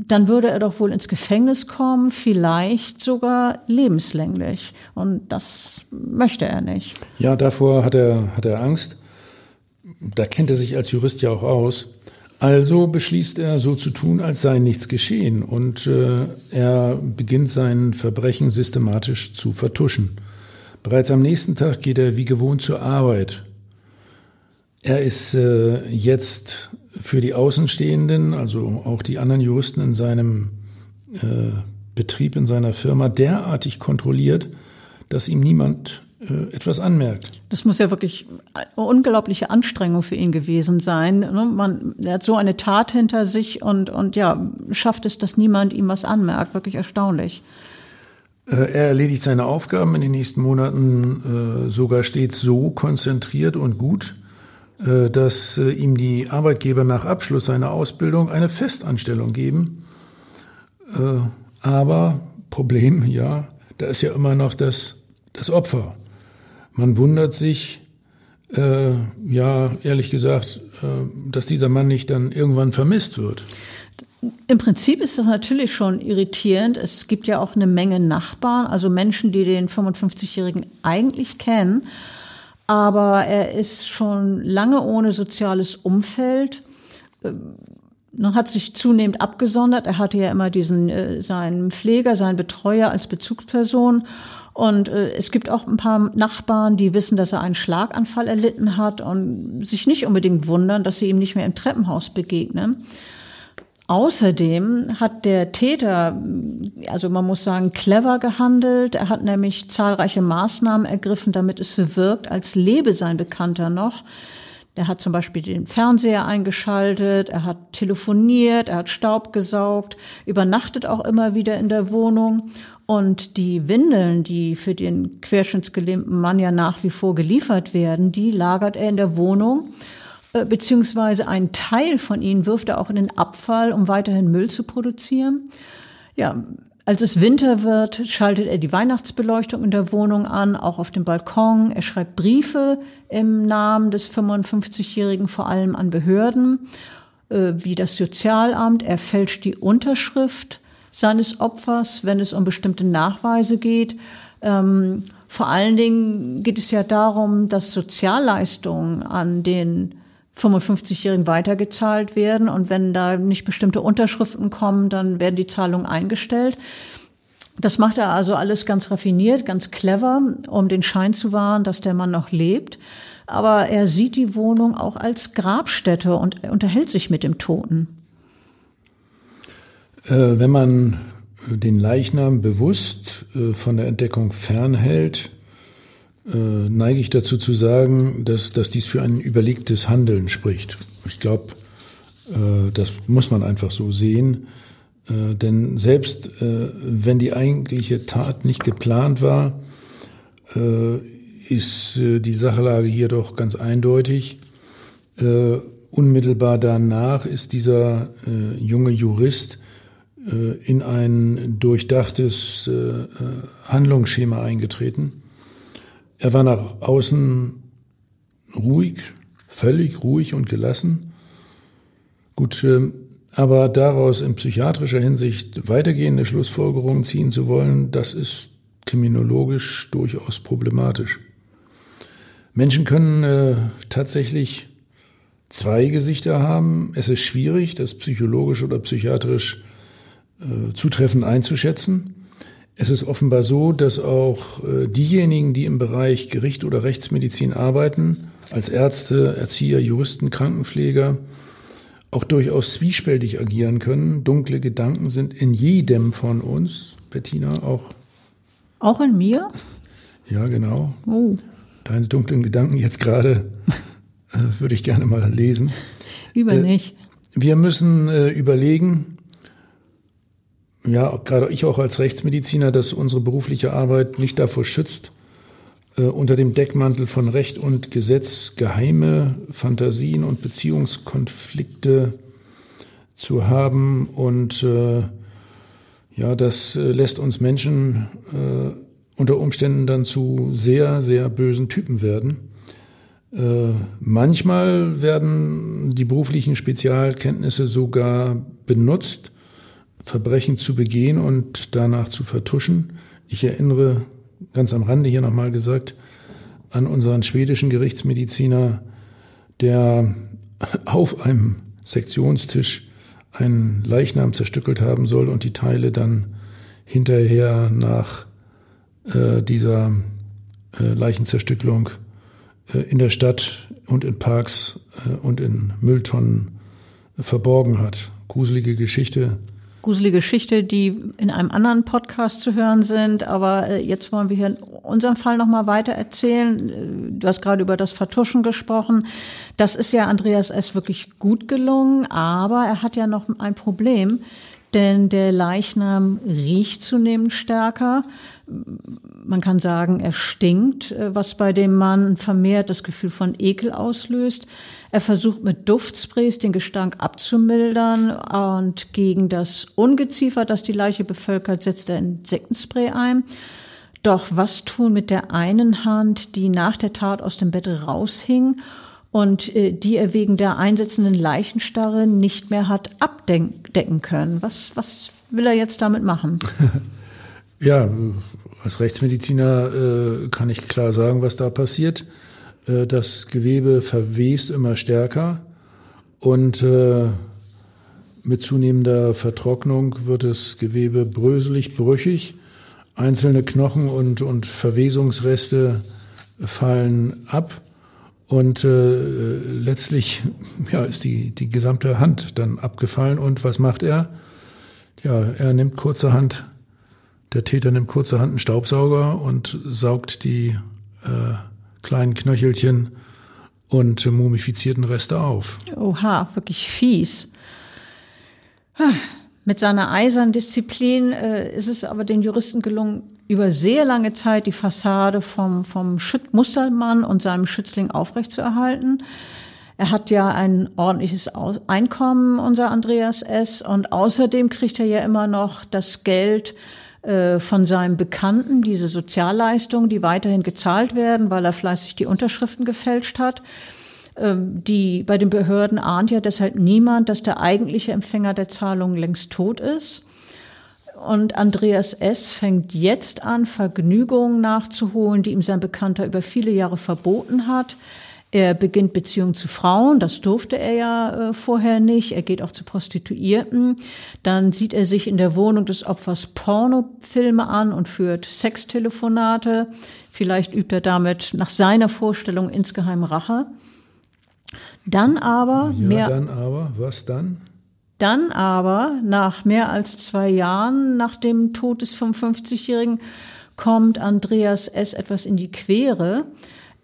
dann würde er doch wohl ins Gefängnis kommen, vielleicht sogar lebenslänglich. Und das möchte er nicht. Ja, davor hat er, hat er Angst. Da kennt er sich als Jurist ja auch aus. Also beschließt er, so zu tun, als sei nichts geschehen. Und äh, er beginnt sein Verbrechen systematisch zu vertuschen. Bereits am nächsten Tag geht er wie gewohnt zur Arbeit. Er ist äh, jetzt für die Außenstehenden, also auch die anderen Juristen in seinem äh, Betrieb, in seiner Firma, derartig kontrolliert, dass ihm niemand äh, etwas anmerkt. Das muss ja wirklich eine unglaubliche Anstrengung für ihn gewesen sein. Ne? Man, er hat so eine Tat hinter sich und, und ja, schafft es, dass niemand ihm was anmerkt. Wirklich erstaunlich. Äh, er erledigt seine Aufgaben in den nächsten Monaten äh, sogar stets so konzentriert und gut, äh, dass äh, ihm die Arbeitgeber nach Abschluss seiner Ausbildung eine Festanstellung geben. Aber Problem, ja, da ist ja immer noch das, das Opfer. Man wundert sich, äh, ja, ehrlich gesagt, äh, dass dieser Mann nicht dann irgendwann vermisst wird. Im Prinzip ist das natürlich schon irritierend. Es gibt ja auch eine Menge Nachbarn, also Menschen, die den 55-Jährigen eigentlich kennen. Aber er ist schon lange ohne soziales Umfeld. Man hat sich zunehmend abgesondert. Er hatte ja immer diesen, äh, seinen Pfleger, seinen Betreuer als Bezugsperson. Und äh, es gibt auch ein paar Nachbarn, die wissen, dass er einen Schlaganfall erlitten hat und sich nicht unbedingt wundern, dass sie ihm nicht mehr im Treppenhaus begegnen. Außerdem hat der Täter, also man muss sagen, clever gehandelt. Er hat nämlich zahlreiche Maßnahmen ergriffen, damit es so wirkt, als lebe sein Bekannter noch. Er hat zum Beispiel den Fernseher eingeschaltet, er hat telefoniert, er hat Staub gesaugt, übernachtet auch immer wieder in der Wohnung und die Windeln, die für den querschnittsgelähmten Mann ja nach wie vor geliefert werden, die lagert er in der Wohnung, äh, beziehungsweise ein Teil von ihnen wirft er auch in den Abfall, um weiterhin Müll zu produzieren. Ja, als es Winter wird, schaltet er die Weihnachtsbeleuchtung in der Wohnung an, auch auf dem Balkon. Er schreibt Briefe im Namen des 55-Jährigen, vor allem an Behörden, äh, wie das Sozialamt. Er fälscht die Unterschrift seines Opfers, wenn es um bestimmte Nachweise geht. Ähm, vor allen Dingen geht es ja darum, dass Sozialleistungen an den 55-Jährigen weitergezahlt werden. Und wenn da nicht bestimmte Unterschriften kommen, dann werden die Zahlungen eingestellt. Das macht er also alles ganz raffiniert, ganz clever, um den Schein zu wahren, dass der Mann noch lebt. Aber er sieht die Wohnung auch als Grabstätte und unterhält sich mit dem Toten. Äh, wenn man den Leichnam bewusst äh, von der Entdeckung fernhält, äh, neige ich dazu zu sagen, dass, dass dies für ein überlegtes Handeln spricht. Ich glaube, das muss man einfach so sehen. Denn selbst wenn die eigentliche Tat nicht geplant war, ist die Sachlage hier doch ganz eindeutig. Unmittelbar danach ist dieser junge Jurist äh, in ein durchdachtes äh, äh, Handlungsschema eingetreten. Er war nach außen ruhig, völlig ruhig und gelassen. Gut, aber daraus in psychiatrischer Hinsicht weitergehende Schlussfolgerungen ziehen zu wollen, das ist kriminologisch durchaus problematisch. Menschen können äh, tatsächlich zwei Gesichter haben. Es ist schwierig, das psychologisch oder psychiatrisch äh, zutreffend einzuschätzen. Es ist offenbar so, dass auch äh, diejenigen, die im Bereich Gericht oder Rechtsmedizin arbeiten, als Ärzte, Erzieher, Juristen, Krankenpfleger, auch durchaus zwiespältig agieren können. Dunkle Gedanken sind in jedem von uns, Bettina, auch. Auch in mir? Ja, genau. Oh. Deine dunklen Gedanken jetzt gerade äh, würde ich gerne mal lesen. Lieber äh, nicht. Wir müssen äh, überlegen, ja, gerade ich auch als Rechtsmediziner, dass unsere berufliche Arbeit nicht davor schützt, äh, unter dem Deckmantel von Recht und Gesetz geheime Fantasien und Beziehungskonflikte zu haben. Und äh, ja, das äh, lässt uns Menschen äh, unter Umständen dann zu sehr, sehr bösen Typen werden. Äh, manchmal werden die beruflichen Spezialkenntnisse sogar benutzt, Verbrechen zu begehen und danach zu vertuschen. Ich erinnere ganz am Rande hier nochmal gesagt an unseren schwedischen Gerichtsmediziner, der auf einem Sektionstisch einen Leichnam zerstückelt haben soll und die Teile dann hinterher nach äh, dieser äh, Leichenzerstückelung äh, in der Stadt und in Parks äh, und in Mülltonnen verborgen hat. Gruselige Geschichte. Gruselige Geschichte, die in einem anderen Podcast zu hören sind. Aber äh, jetzt wollen wir hier in unserem Fall nochmal weiter erzählen. Du hast gerade über das Vertuschen gesprochen. Das ist ja Andreas S. wirklich gut gelungen, aber er hat ja noch ein Problem denn der Leichnam riecht zunehmend stärker. Man kann sagen, er stinkt, äh, was bei dem Mann vermehrt das Gefühl von Ekel auslöst. Er versucht mit Duftsprays den Gestank abzumildern und gegen das Ungeziefer, das die Leiche bevölkert, setzt er Insektenspray ein. Doch was tun mit der einen Hand, die nach der Tat aus dem Bett raushing und äh, die er wegen der einsetzenden Leichenstarre nicht mehr hat abdecken können. Was, was will er jetzt damit machen? ja, als Rechtsmediziner äh, kann ich klar sagen, was da passiert. Äh, das Gewebe verwest immer stärker und äh, mit zunehmender Vertrocknung wird das Gewebe bröselig, brüchig. Einzelne Knochen und, und Verwesungsreste fallen ab. Und äh, letztlich ja, ist die, die gesamte Hand dann abgefallen. Und was macht er? Ja, er nimmt kurzerhand, der Täter nimmt kurzerhand einen Staubsauger und saugt die äh, kleinen Knöchelchen und mumifizierten Reste auf. Oha, wirklich fies. Ah, mit seiner eisernen Disziplin äh, ist es aber den Juristen gelungen, über sehr lange Zeit die Fassade vom, vom Schüt Mustermann und seinem Schützling aufrechtzuerhalten. Er hat ja ein ordentliches Einkommen, unser Andreas S. Und außerdem kriegt er ja immer noch das Geld äh, von seinem Bekannten, diese Sozialleistungen, die weiterhin gezahlt werden, weil er fleißig die Unterschriften gefälscht hat. Ähm, die, bei den Behörden ahnt ja deshalb niemand, dass der eigentliche Empfänger der Zahlungen längst tot ist. Und Andreas S. fängt jetzt an, Vergnügungen nachzuholen, die ihm sein Bekannter über viele Jahre verboten hat. Er beginnt Beziehungen zu Frauen, das durfte er ja äh, vorher nicht. Er geht auch zu Prostituierten. Dann sieht er sich in der Wohnung des Opfers Pornofilme an und führt Sextelefonate. Vielleicht übt er damit nach seiner Vorstellung insgeheim Rache. Dann aber ja, mehr. Dann aber, was dann? Dann aber, nach mehr als zwei Jahren nach dem Tod des 55-Jährigen, kommt Andreas S. etwas in die Quere.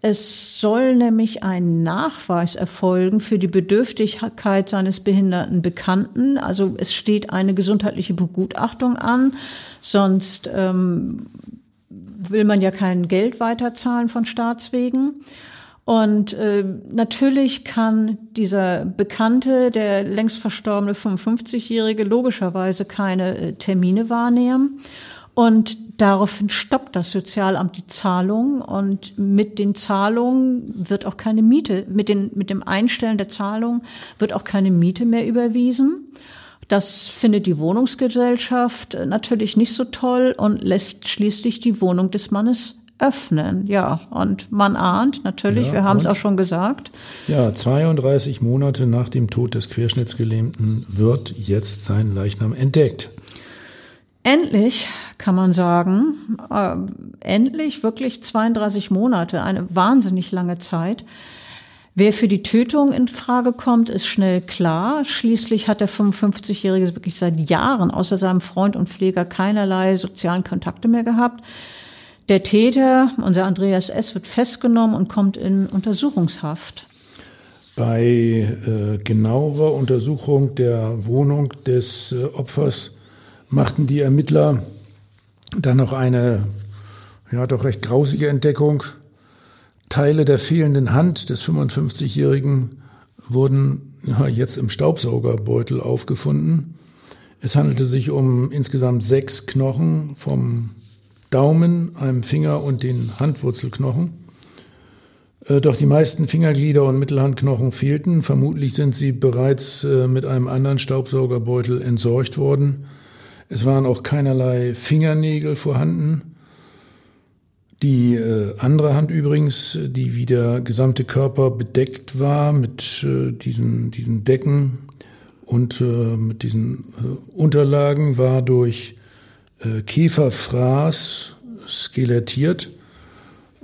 Es soll nämlich ein Nachweis erfolgen für die Bedürftigkeit seines behinderten Bekannten. Also es steht eine gesundheitliche Begutachtung an, sonst ähm, will man ja kein Geld weiterzahlen von Staatswegen. Und äh, natürlich kann dieser Bekannte, der längst verstorbene 55-Jährige, logischerweise keine äh, Termine wahrnehmen. Und daraufhin stoppt das Sozialamt die Zahlung und mit den Zahlungen wird auch keine Miete, mit, den, mit dem Einstellen der Zahlung wird auch keine Miete mehr überwiesen. Das findet die Wohnungsgesellschaft natürlich nicht so toll und lässt schließlich die Wohnung des Mannes öffnen. Ja, und man ahnt natürlich, ja, wir haben es auch schon gesagt. Ja, 32 Monate nach dem Tod des Querschnittsgelähmten wird jetzt sein Leichnam entdeckt. Endlich kann man sagen, äh, endlich wirklich 32 Monate, eine wahnsinnig lange Zeit. Wer für die Tötung in Frage kommt, ist schnell klar. Schließlich hat der 55-Jährige wirklich seit Jahren außer seinem Freund und Pfleger keinerlei sozialen Kontakte mehr gehabt. Der Täter, unser Andreas S., wird festgenommen und kommt in Untersuchungshaft. Bei äh, genauerer Untersuchung der Wohnung des äh, Opfers machten die Ermittler dann noch eine, ja, doch recht grausige Entdeckung. Teile der fehlenden Hand des 55-Jährigen wurden ja, jetzt im Staubsaugerbeutel aufgefunden. Es handelte sich um insgesamt sechs Knochen vom Daumen, einem Finger und den Handwurzelknochen. Äh, doch die meisten Fingerglieder und Mittelhandknochen fehlten. Vermutlich sind sie bereits äh, mit einem anderen Staubsaugerbeutel entsorgt worden. Es waren auch keinerlei Fingernägel vorhanden. Die äh, andere Hand übrigens, die wie der gesamte Körper bedeckt war mit diesen, diesen Decken und mit diesen Unterlagen, war durch äh, Käferfraß skelettiert.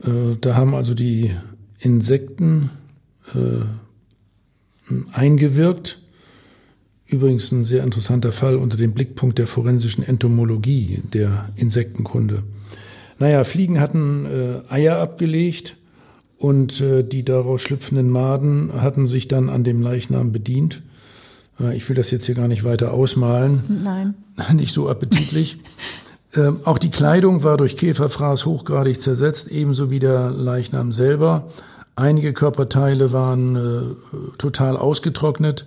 Äh, da haben also die Insekten äh, eingewirkt. Übrigens ein sehr interessanter Fall unter dem Blickpunkt der forensischen Entomologie, der Insektenkunde. Naja, Fliegen hatten äh, Eier abgelegt und äh, die daraus schlüpfenden Maden hatten sich dann an dem Leichnam bedient. Äh, ich will das jetzt hier gar nicht weiter ausmalen. Nein. Nicht so appetitlich. Ähm, auch die Kleidung war durch Käferfraß hochgradig zersetzt, ebenso wie der Leichnam selber. Einige Körperteile waren äh, total ausgetrocknet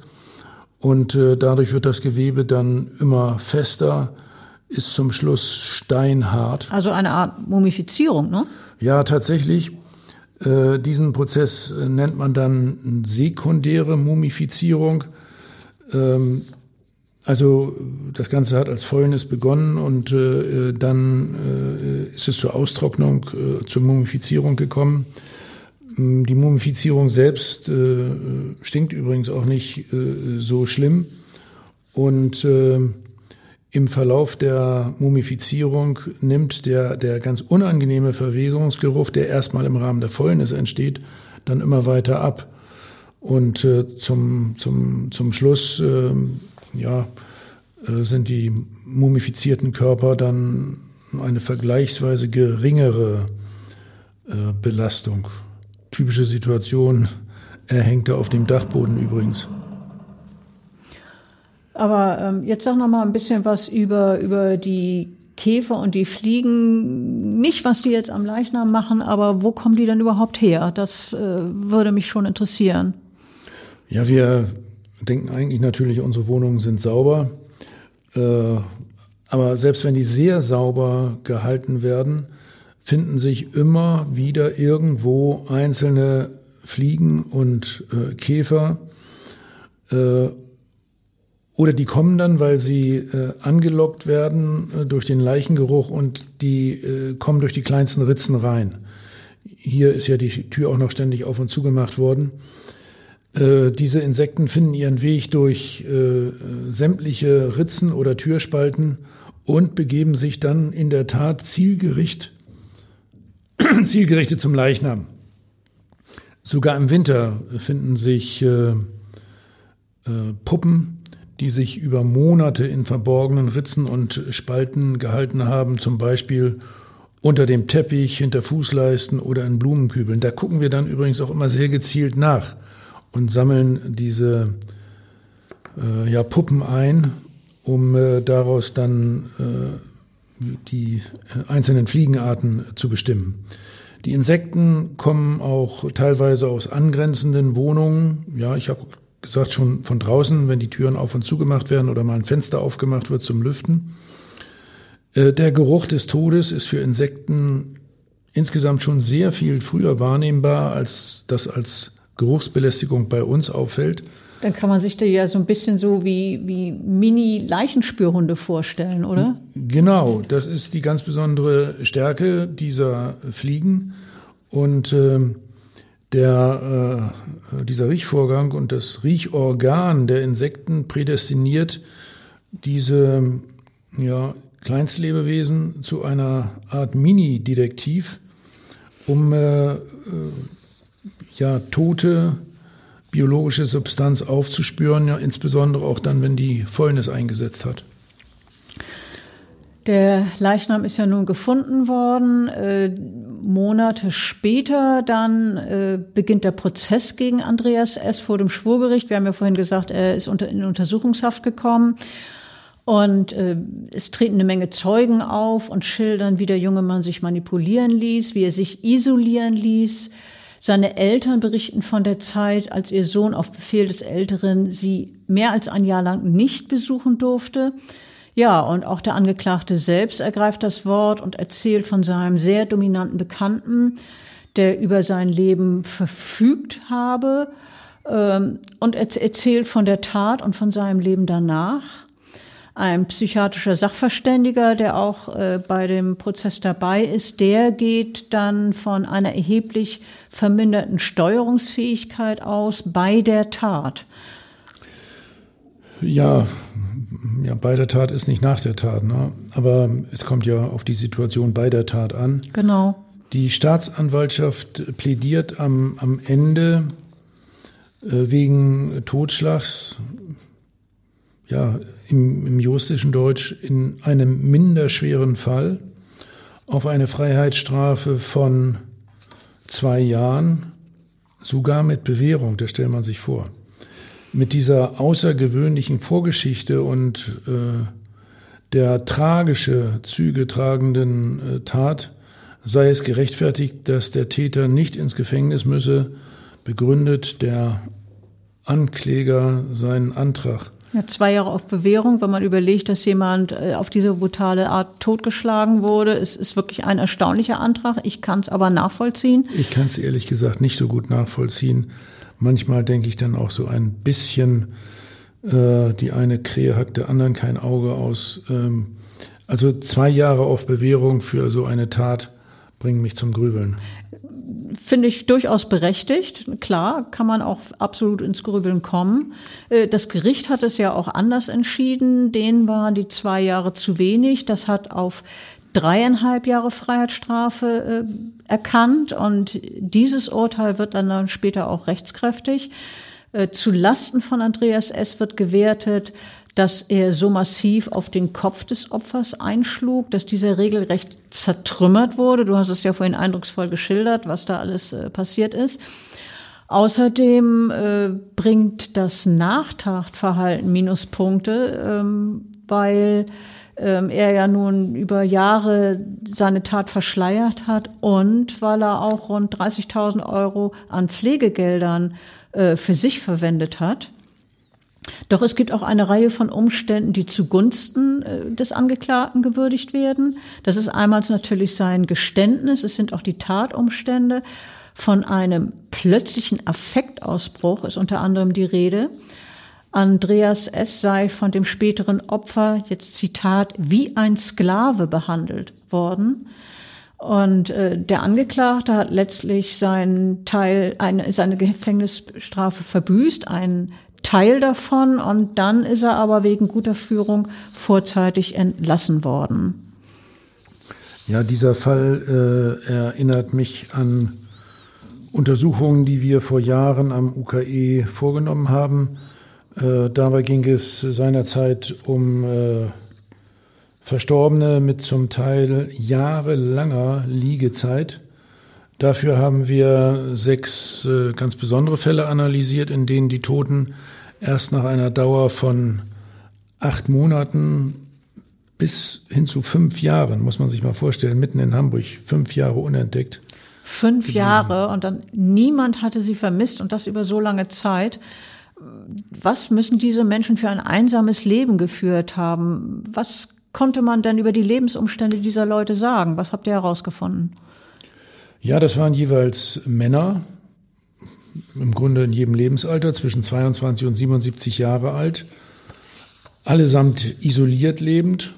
und äh, dadurch wird das Gewebe dann immer fester ist zum Schluss steinhart. Also eine Art Mumifizierung, ne? Ja, tatsächlich. Äh, diesen Prozess äh, nennt man dann sekundäre Mumifizierung. Ähm, also das Ganze hat als Fäulnis begonnen und äh, dann äh, ist es zur Austrocknung, äh, zur Mumifizierung gekommen. Ähm, die Mumifizierung selbst äh, stinkt übrigens auch nicht so schlimm. Und im Verlauf der Mumifizierung nimmt der, der ganz unangenehme Verwesungsgeruch, der erstmal im Rahmen der Fäulnis entsteht, dann immer weiter ab. Und äh, zum, zum, zum Schluss äh, ja, äh, sind die mumifizierten Körper dann eine vergleichsweise geringere äh, Belastung. Typische Situation, er hängte auf dem Dachboden übrigens. Aber ähm, jetzt sag noch mal ein bisschen was über, über die Käfer und die Fliegen. Nicht, was die jetzt am Leichnam machen, aber wo kommen die denn überhaupt her? Das äh, würde mich schon interessieren. Ja, wir denken eigentlich natürlich, unsere Wohnungen sind sauber. Äh, aber selbst wenn die sehr sauber gehalten werden, finden sich immer wieder irgendwo einzelne Fliegen und äh, Käfer. Äh, oder die kommen dann, weil sie äh, angelockt werden äh, durch den Leichengeruch und die äh, kommen durch die kleinsten Ritzen rein. Hier ist ja die Tür auch noch ständig auf und zugemacht worden. Äh, diese Insekten finden ihren Weg durch äh, sämtliche Ritzen oder Türspalten und begeben sich dann in der Tat zielgericht, zielgerichtet zum Leichnam. Sogar im Winter finden sich äh, äh, Puppen, die sich über Monate in verborgenen Ritzen und Spalten gehalten haben, zum Beispiel unter dem Teppich, hinter Fußleisten oder in Blumenkübeln. Da gucken wir dann übrigens auch immer sehr gezielt nach und sammeln diese äh, ja, Puppen ein, um äh, daraus dann äh, die äh, einzelnen Fliegenarten zu bestimmen. Die Insekten kommen auch teilweise aus angrenzenden Wohnungen. Ja, ich habe gesagt, schon von draußen, wenn die Türen auf und zugemacht werden oder mal ein Fenster aufgemacht wird zum Lüften. Äh, der Geruch des Todes ist für Insekten insgesamt schon sehr viel früher wahrnehmbar, als das als Geruchsbelästigung bei uns auffällt. Dann kann man sich da ja so ein bisschen so wie, wie Mini-Leichenspürhunde vorstellen, oder? Genau, das ist die ganz besondere Stärke dieser Fliegen. Und äh, der, äh, dieser Riechvorgang und das Riechorgan der Insekten prädestiniert diese ja, Kleinstlebewesen zu einer Art Mini-Detektiv, um äh, äh, ja, tote biologische Substanz aufzuspüren, ja, insbesondere auch dann, wenn die Fäulnis eingesetzt hat. Der Leichnam ist ja nun gefunden worden. Äh, Monate später dann äh, beginnt der Prozess gegen Andreas S. vor dem Schwurgericht. Wir haben ja vorhin gesagt, er ist unter, in Untersuchungshaft gekommen. Und äh, es treten eine Menge Zeugen auf und schildern, wie der junge Mann sich manipulieren ließ, wie er sich isolieren ließ. Seine Eltern berichten von der Zeit, als ihr Sohn auf Befehl des Älteren sie mehr als ein Jahr lang nicht besuchen durfte. Ja, und auch der Angeklagte selbst ergreift das Wort und erzählt von seinem sehr dominanten Bekannten, der über sein Leben verfügt habe ähm, und erzählt von der Tat und von seinem Leben danach. Ein psychiatrischer Sachverständiger, der auch äh, bei dem Prozess dabei ist, der geht dann von einer erheblich verminderten Steuerungsfähigkeit aus bei der Tat. Ja, ja, bei der Tat ist nicht nach der Tat, ne? aber es kommt ja auf die Situation bei der Tat an. Genau. Die Staatsanwaltschaft plädiert am, am Ende äh, wegen Totschlags, ja, im, im juristischen Deutsch in einem minderschweren Fall auf eine Freiheitsstrafe von zwei Jahren, sogar mit Bewährung, das stellt man sich vor. Mit dieser außergewöhnlichen Vorgeschichte und äh, der tragische Züge tragenden äh, Tat sei es gerechtfertigt, dass der Täter nicht ins Gefängnis müsse, begründet der Ankläger seinen Antrag. Ja, zwei Jahre auf Bewährung, wenn man überlegt, dass jemand äh, auf diese brutale Art totgeschlagen wurde, ist, ist wirklich ein erstaunlicher Antrag. Ich kann es aber nachvollziehen. Ich kann es ehrlich gesagt nicht so gut nachvollziehen. Manchmal denke ich dann auch so ein bisschen, äh, die eine Krähe hackt der anderen kein Auge aus. Ähm, also zwei Jahre auf Bewährung für so eine Tat bringen mich zum Grübeln. Finde ich durchaus berechtigt. Klar, kann man auch absolut ins Grübeln kommen. Äh, das Gericht hat es ja auch anders entschieden. Denen waren die zwei Jahre zu wenig. Das hat auf dreieinhalb Jahre Freiheitsstrafe äh, erkannt und dieses Urteil wird dann, dann später auch rechtskräftig. Äh, zu Lasten von Andreas S. wird gewertet, dass er so massiv auf den Kopf des Opfers einschlug, dass dieser regelrecht zertrümmert wurde. Du hast es ja vorhin eindrucksvoll geschildert, was da alles äh, passiert ist. Außerdem äh, bringt das Nachtatverhalten Minuspunkte, ähm, weil ähm, er ja nun über Jahre seine Tat verschleiert hat und weil er auch rund 30.000 Euro an Pflegegeldern äh, für sich verwendet hat. Doch es gibt auch eine Reihe von Umständen, die zugunsten äh, des Angeklagten gewürdigt werden. Das ist einmal natürlich sein Geständnis, es sind auch die Tatumstände. Von einem plötzlichen Affektausbruch ist unter anderem die Rede. Andreas S. sei von dem späteren Opfer, jetzt Zitat, wie ein Sklave behandelt worden. Und äh, der Angeklagte hat letztlich seinen Teil, eine, seine Gefängnisstrafe verbüßt, einen Teil davon und dann ist er aber wegen guter Führung vorzeitig entlassen worden. Ja, dieser Fall äh, erinnert mich an Untersuchungen, die wir vor Jahren am UKE vorgenommen haben. Äh, dabei ging es seinerzeit um äh, Verstorbene mit zum Teil jahrelanger Liegezeit. Dafür haben wir sechs äh, ganz besondere Fälle analysiert, in denen die Toten erst nach einer Dauer von acht Monaten bis hin zu fünf Jahren, muss man sich mal vorstellen, mitten in Hamburg, fünf Jahre unentdeckt. Fünf Jahre und dann niemand hatte sie vermisst und das über so lange Zeit. Was müssen diese Menschen für ein einsames Leben geführt haben? Was konnte man denn über die Lebensumstände dieser Leute sagen? Was habt ihr herausgefunden? Ja, das waren jeweils Männer, im Grunde in jedem Lebensalter, zwischen 22 und 77 Jahre alt, allesamt isoliert lebend,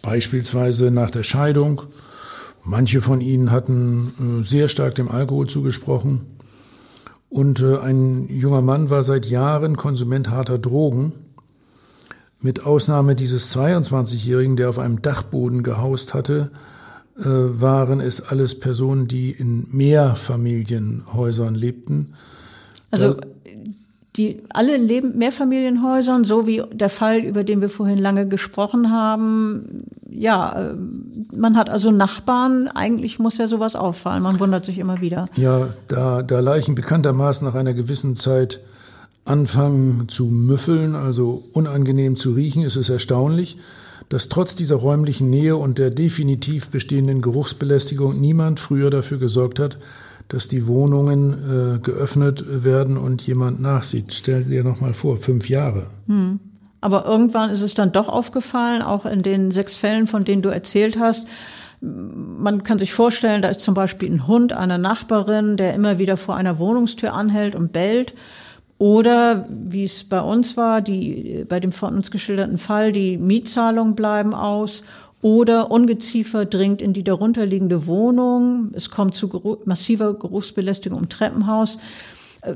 beispielsweise nach der Scheidung. Manche von ihnen hatten äh, sehr stark dem Alkohol zugesprochen. Und äh, ein junger Mann war seit Jahren Konsument harter Drogen. Mit Ausnahme dieses 22-Jährigen, der auf einem Dachboden gehaust hatte, äh, waren es alles Personen, die in Mehrfamilienhäusern lebten. Also die alle in Mehrfamilienhäusern, so wie der Fall, über den wir vorhin lange gesprochen haben. Ja, äh, man hat also Nachbarn, eigentlich muss ja sowas auffallen. Man wundert sich immer wieder. Ja, da, da Leichen bekanntermaßen nach einer gewissen Zeit anfangen zu müffeln, also unangenehm zu riechen, ist es erstaunlich, dass trotz dieser räumlichen Nähe und der definitiv bestehenden Geruchsbelästigung niemand früher dafür gesorgt hat, dass die Wohnungen äh, geöffnet werden und jemand nachsieht. Stell dir noch mal vor, fünf Jahre. Hm. Aber irgendwann ist es dann doch aufgefallen, auch in den sechs Fällen, von denen du erzählt hast. Man kann sich vorstellen, da ist zum Beispiel ein Hund einer Nachbarin, der immer wieder vor einer Wohnungstür anhält und bellt. Oder wie es bei uns war, die bei dem von uns geschilderten Fall, die Mietzahlungen bleiben aus. Oder Ungeziefer dringt in die darunterliegende Wohnung. Es kommt zu massiver Geruchsbelästigung im Treppenhaus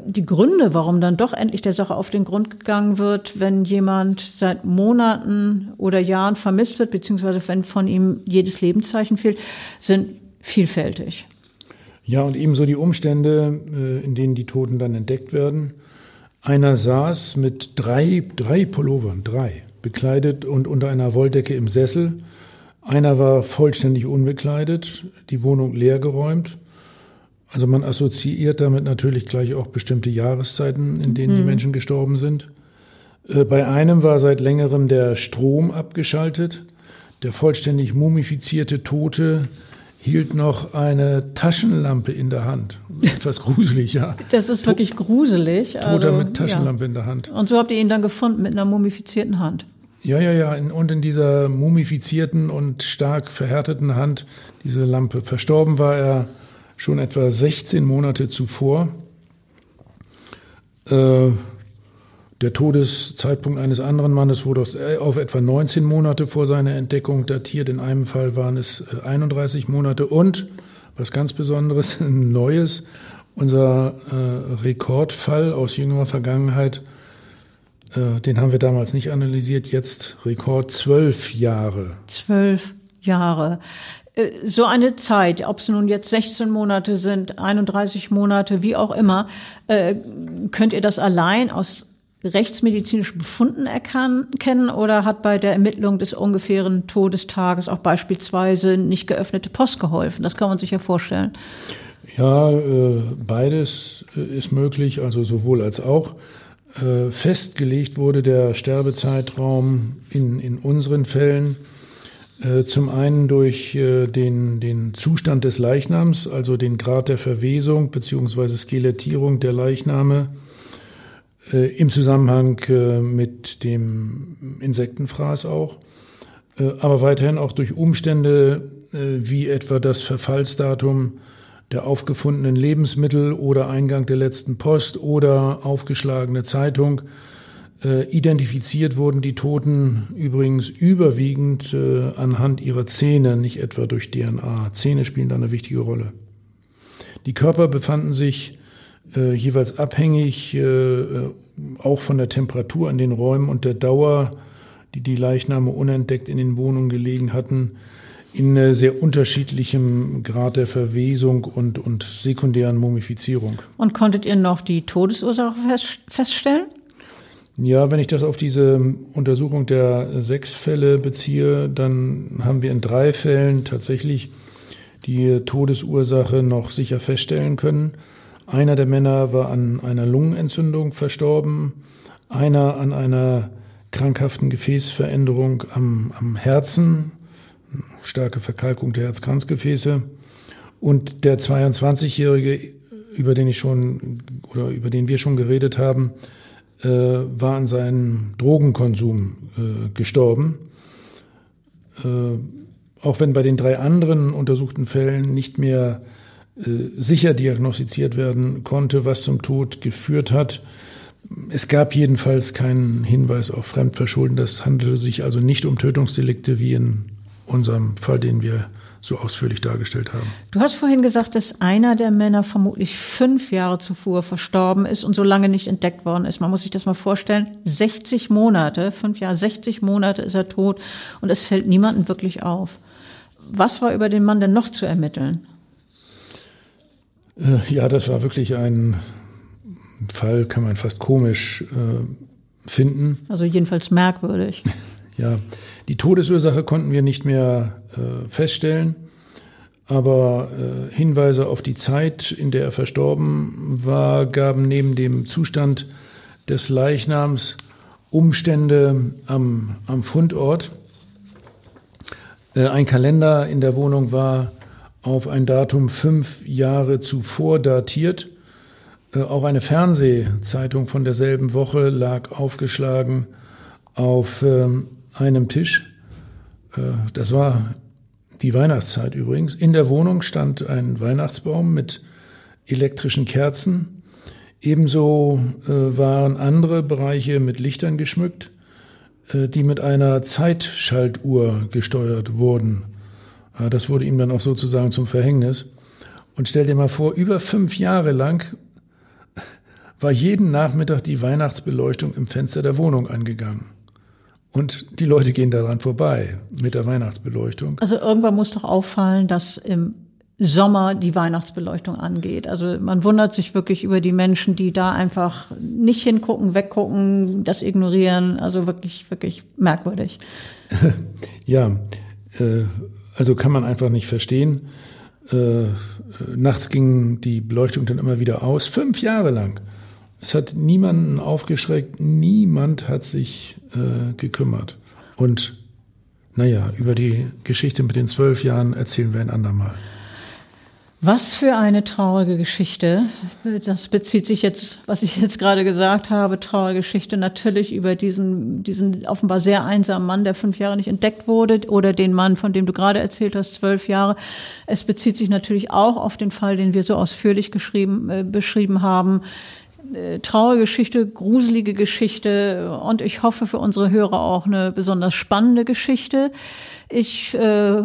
die Gründe, warum dann doch endlich der Sache auf den Grund gegangen wird, wenn jemand seit Monaten oder Jahren vermisst wird, beziehungsweise wenn von ihm jedes Lebenszeichen fehlt, sind vielfältig. Ja, und ebenso die Umstände, äh, in denen die Toten dann entdeckt werden. Einer saß mit drei, drei Pullovern, drei, bekleidet und unter einer Wolldecke im Sessel. Einer war vollständig unbekleidet, die Wohnung leergeräumt. Also man assoziiert damit natürlich gleich auch bestimmte Jahreszeiten, in denen mhm. die Menschen gestorben sind. Äh, bei einem war seit längerem der Strom abgeschaltet. Der vollständig mumifizierte Tote hielt noch eine Taschenlampe in der Hand. Etwas gruselig, ja. Das ist wirklich gruselig. Toter also, mit Taschenlampe ja. in der Hand. Und so habt ihr ihn dann gefunden mit einer mumifizierten Hand. Ja, ja, ja. Und in dieser mumifizierten und stark verhärteten Hand diese Lampe. Verstorben war er schon etwa 16 Monate zuvor. Äh, der Todeszeitpunkt eines anderen Mannes wurde auf etwa 19 Monate vor seiner Entdeckung datiert. In einem Fall waren es 31 äh, Monate. Und, was ganz Besonderes, neues, unser äh, Rekordfall aus jüngerer Vergangenheit, äh, den haben wir damals nicht analysiert, jetzt Rekord zwölf Jahre. Zwölf Jahre. Äh, so eine Zeit, ob es nun jetzt 16 Monate sind, 31 Monate, wie auch immer, äh, könnt ihr das allein aus rechtsmedizinischen Befunden erkennen oder hat bei der Ermittlung des ungefähren Todestages auch beispielsweise nicht geöffnete Post geholfen? Das kann man sich ja vorstellen. Ja, äh, beides ist möglich, also sowohl als auch. Festgelegt wurde der Sterbezeitraum in, in unseren Fällen äh, zum einen durch äh, den, den Zustand des Leichnams, also den Grad der Verwesung bzw. Skelettierung der Leichname äh, im Zusammenhang mit dem Insektenfraß auch, aber weiterhin auch durch Umstände wie etwa das Verfallsdatum der aufgefundenen Lebensmittel oder Eingang der letzten Post oder aufgeschlagene Zeitung äh, identifiziert wurden die Toten übrigens überwiegend äh, anhand ihrer Zähne, nicht etwa durch DNA. Zähne spielen da eine wichtige Rolle. Die Körper befanden sich äh, jeweils abhängig äh, auch von der Temperatur in den Räumen und der Dauer, die die Leichname unentdeckt in den Wohnungen gelegen hatten, in äh, sehr unterschiedlichem Grad der Verwesung und, und sekundären Mumifizierung. Und konntet ihr noch die Todesursache feststellen? Ja, wenn ich das auf diese Untersuchung der sechs Fälle beziehe, dann haben wir in drei Fällen tatsächlich die Todesursache noch sicher feststellen können. Einer der Männer war an einer Lungenentzündung verstorben, einer an einer krankhaften Gefäßveränderung am, am Herzen, starke Verkalkung der Herzkranzgefäße und der 22-Jährige, über den ich schon oder über den wir schon geredet haben, äh, war an seinem Drogenkonsum äh, gestorben. Äh, auch wenn bei den drei anderen untersuchten Fällen nicht mehr sicher diagnostiziert werden konnte, was zum Tod geführt hat. Es gab jedenfalls keinen Hinweis auf Fremdverschulden. Das handelte sich also nicht um Tötungsdelikte wie in unserem Fall, den wir so ausführlich dargestellt haben. Du hast vorhin gesagt, dass einer der Männer vermutlich fünf Jahre zuvor verstorben ist und so lange nicht entdeckt worden ist. Man muss sich das mal vorstellen. 60 Monate, fünf Jahre, 60 Monate ist er tot und es fällt niemandem wirklich auf. Was war über den Mann denn noch zu ermitteln? Äh, ja, das war wirklich ein Fall, kann man fast komisch äh, finden. Also jedenfalls merkwürdig. Ja, die Todesursache konnten wir nicht mehr äh, feststellen, aber Hinweise auf die Zeit, in der er verstorben war, gaben neben dem Zustand des Leichnams Umstände am, am Fundort. Ein Kalender in der Wohnung war auf ein Datum fünf Jahre zuvor datiert. Äh, auch eine Fernsehzeitung von derselben Woche lag aufgeschlagen auf ähm, einem Tisch. Äh, das war die Weihnachtszeit übrigens. In der Wohnung stand ein Weihnachtsbaum mit elektrischen Kerzen. Ebenso äh, waren andere Bereiche mit Lichtern geschmückt, die mit einer Zeitschaltuhr gesteuert wurden. Äh, das wurde ihm dann auch sozusagen zum Verhängnis. Und stell dir mal vor, über fünf Jahre lang war jeden Nachmittag die Weihnachtsbeleuchtung im Fenster der Wohnung angegangen. Und die Leute gehen daran vorbei mit der Weihnachtsbeleuchtung. Also irgendwann muss doch auffallen, dass im Sommer die Weihnachtsbeleuchtung angeht. Also man wundert sich wirklich über die Menschen, die da einfach nicht hingucken, weggucken, das ignorieren. Also wirklich, wirklich merkwürdig. ja, äh, also kann man einfach nicht verstehen. Äh, nachts ging die Beleuchtung dann immer wieder aus, fünf Jahre lang. Es hat niemanden aufgeschreckt, niemand hat sich äh, gekümmert. Und naja, über die Geschichte mit den zwölf Jahren erzählen wir ein andermal. Was für eine traurige Geschichte. Das bezieht sich jetzt, was ich jetzt gerade gesagt habe, traurige Geschichte natürlich über diesen, diesen offenbar sehr einsamen Mann, der fünf Jahre nicht entdeckt wurde, oder den Mann, von dem du gerade erzählt hast, zwölf Jahre. Es bezieht sich natürlich auch auf den Fall, den wir so ausführlich geschrieben, äh, beschrieben haben, äh, traurige Geschichte, gruselige Geschichte und ich hoffe für unsere Hörer auch eine besonders spannende Geschichte. Ich äh,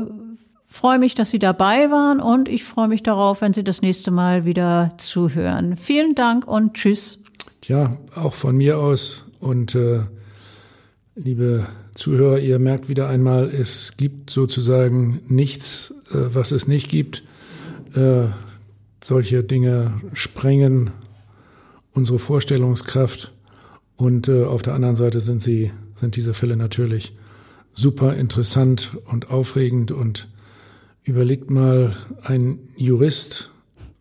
freue mich, dass Sie dabei waren und ich freue mich darauf, wenn Sie das nächste Mal wieder zuhören. Vielen Dank und tschüss. Ja, auch von mir aus und äh, liebe Zuhörer, ihr merkt wieder einmal, es gibt sozusagen nichts, äh, was es nicht gibt. Äh, solche Dinge sprengen unsere Vorstellungskraft. Und äh, auf der anderen Seite sind sie, sind diese Fälle natürlich super interessant und aufregend. Und überlegt mal, ein Jurist,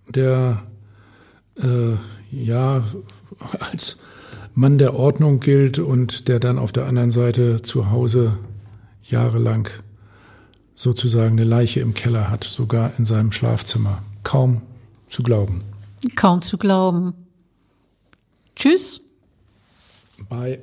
der äh, ja als Mann der Ordnung gilt und der dann auf der anderen Seite zu Hause jahrelang sozusagen eine Leiche im Keller hat, sogar in seinem Schlafzimmer. Kaum zu glauben. Kaum zu glauben. Tschüss. Bye.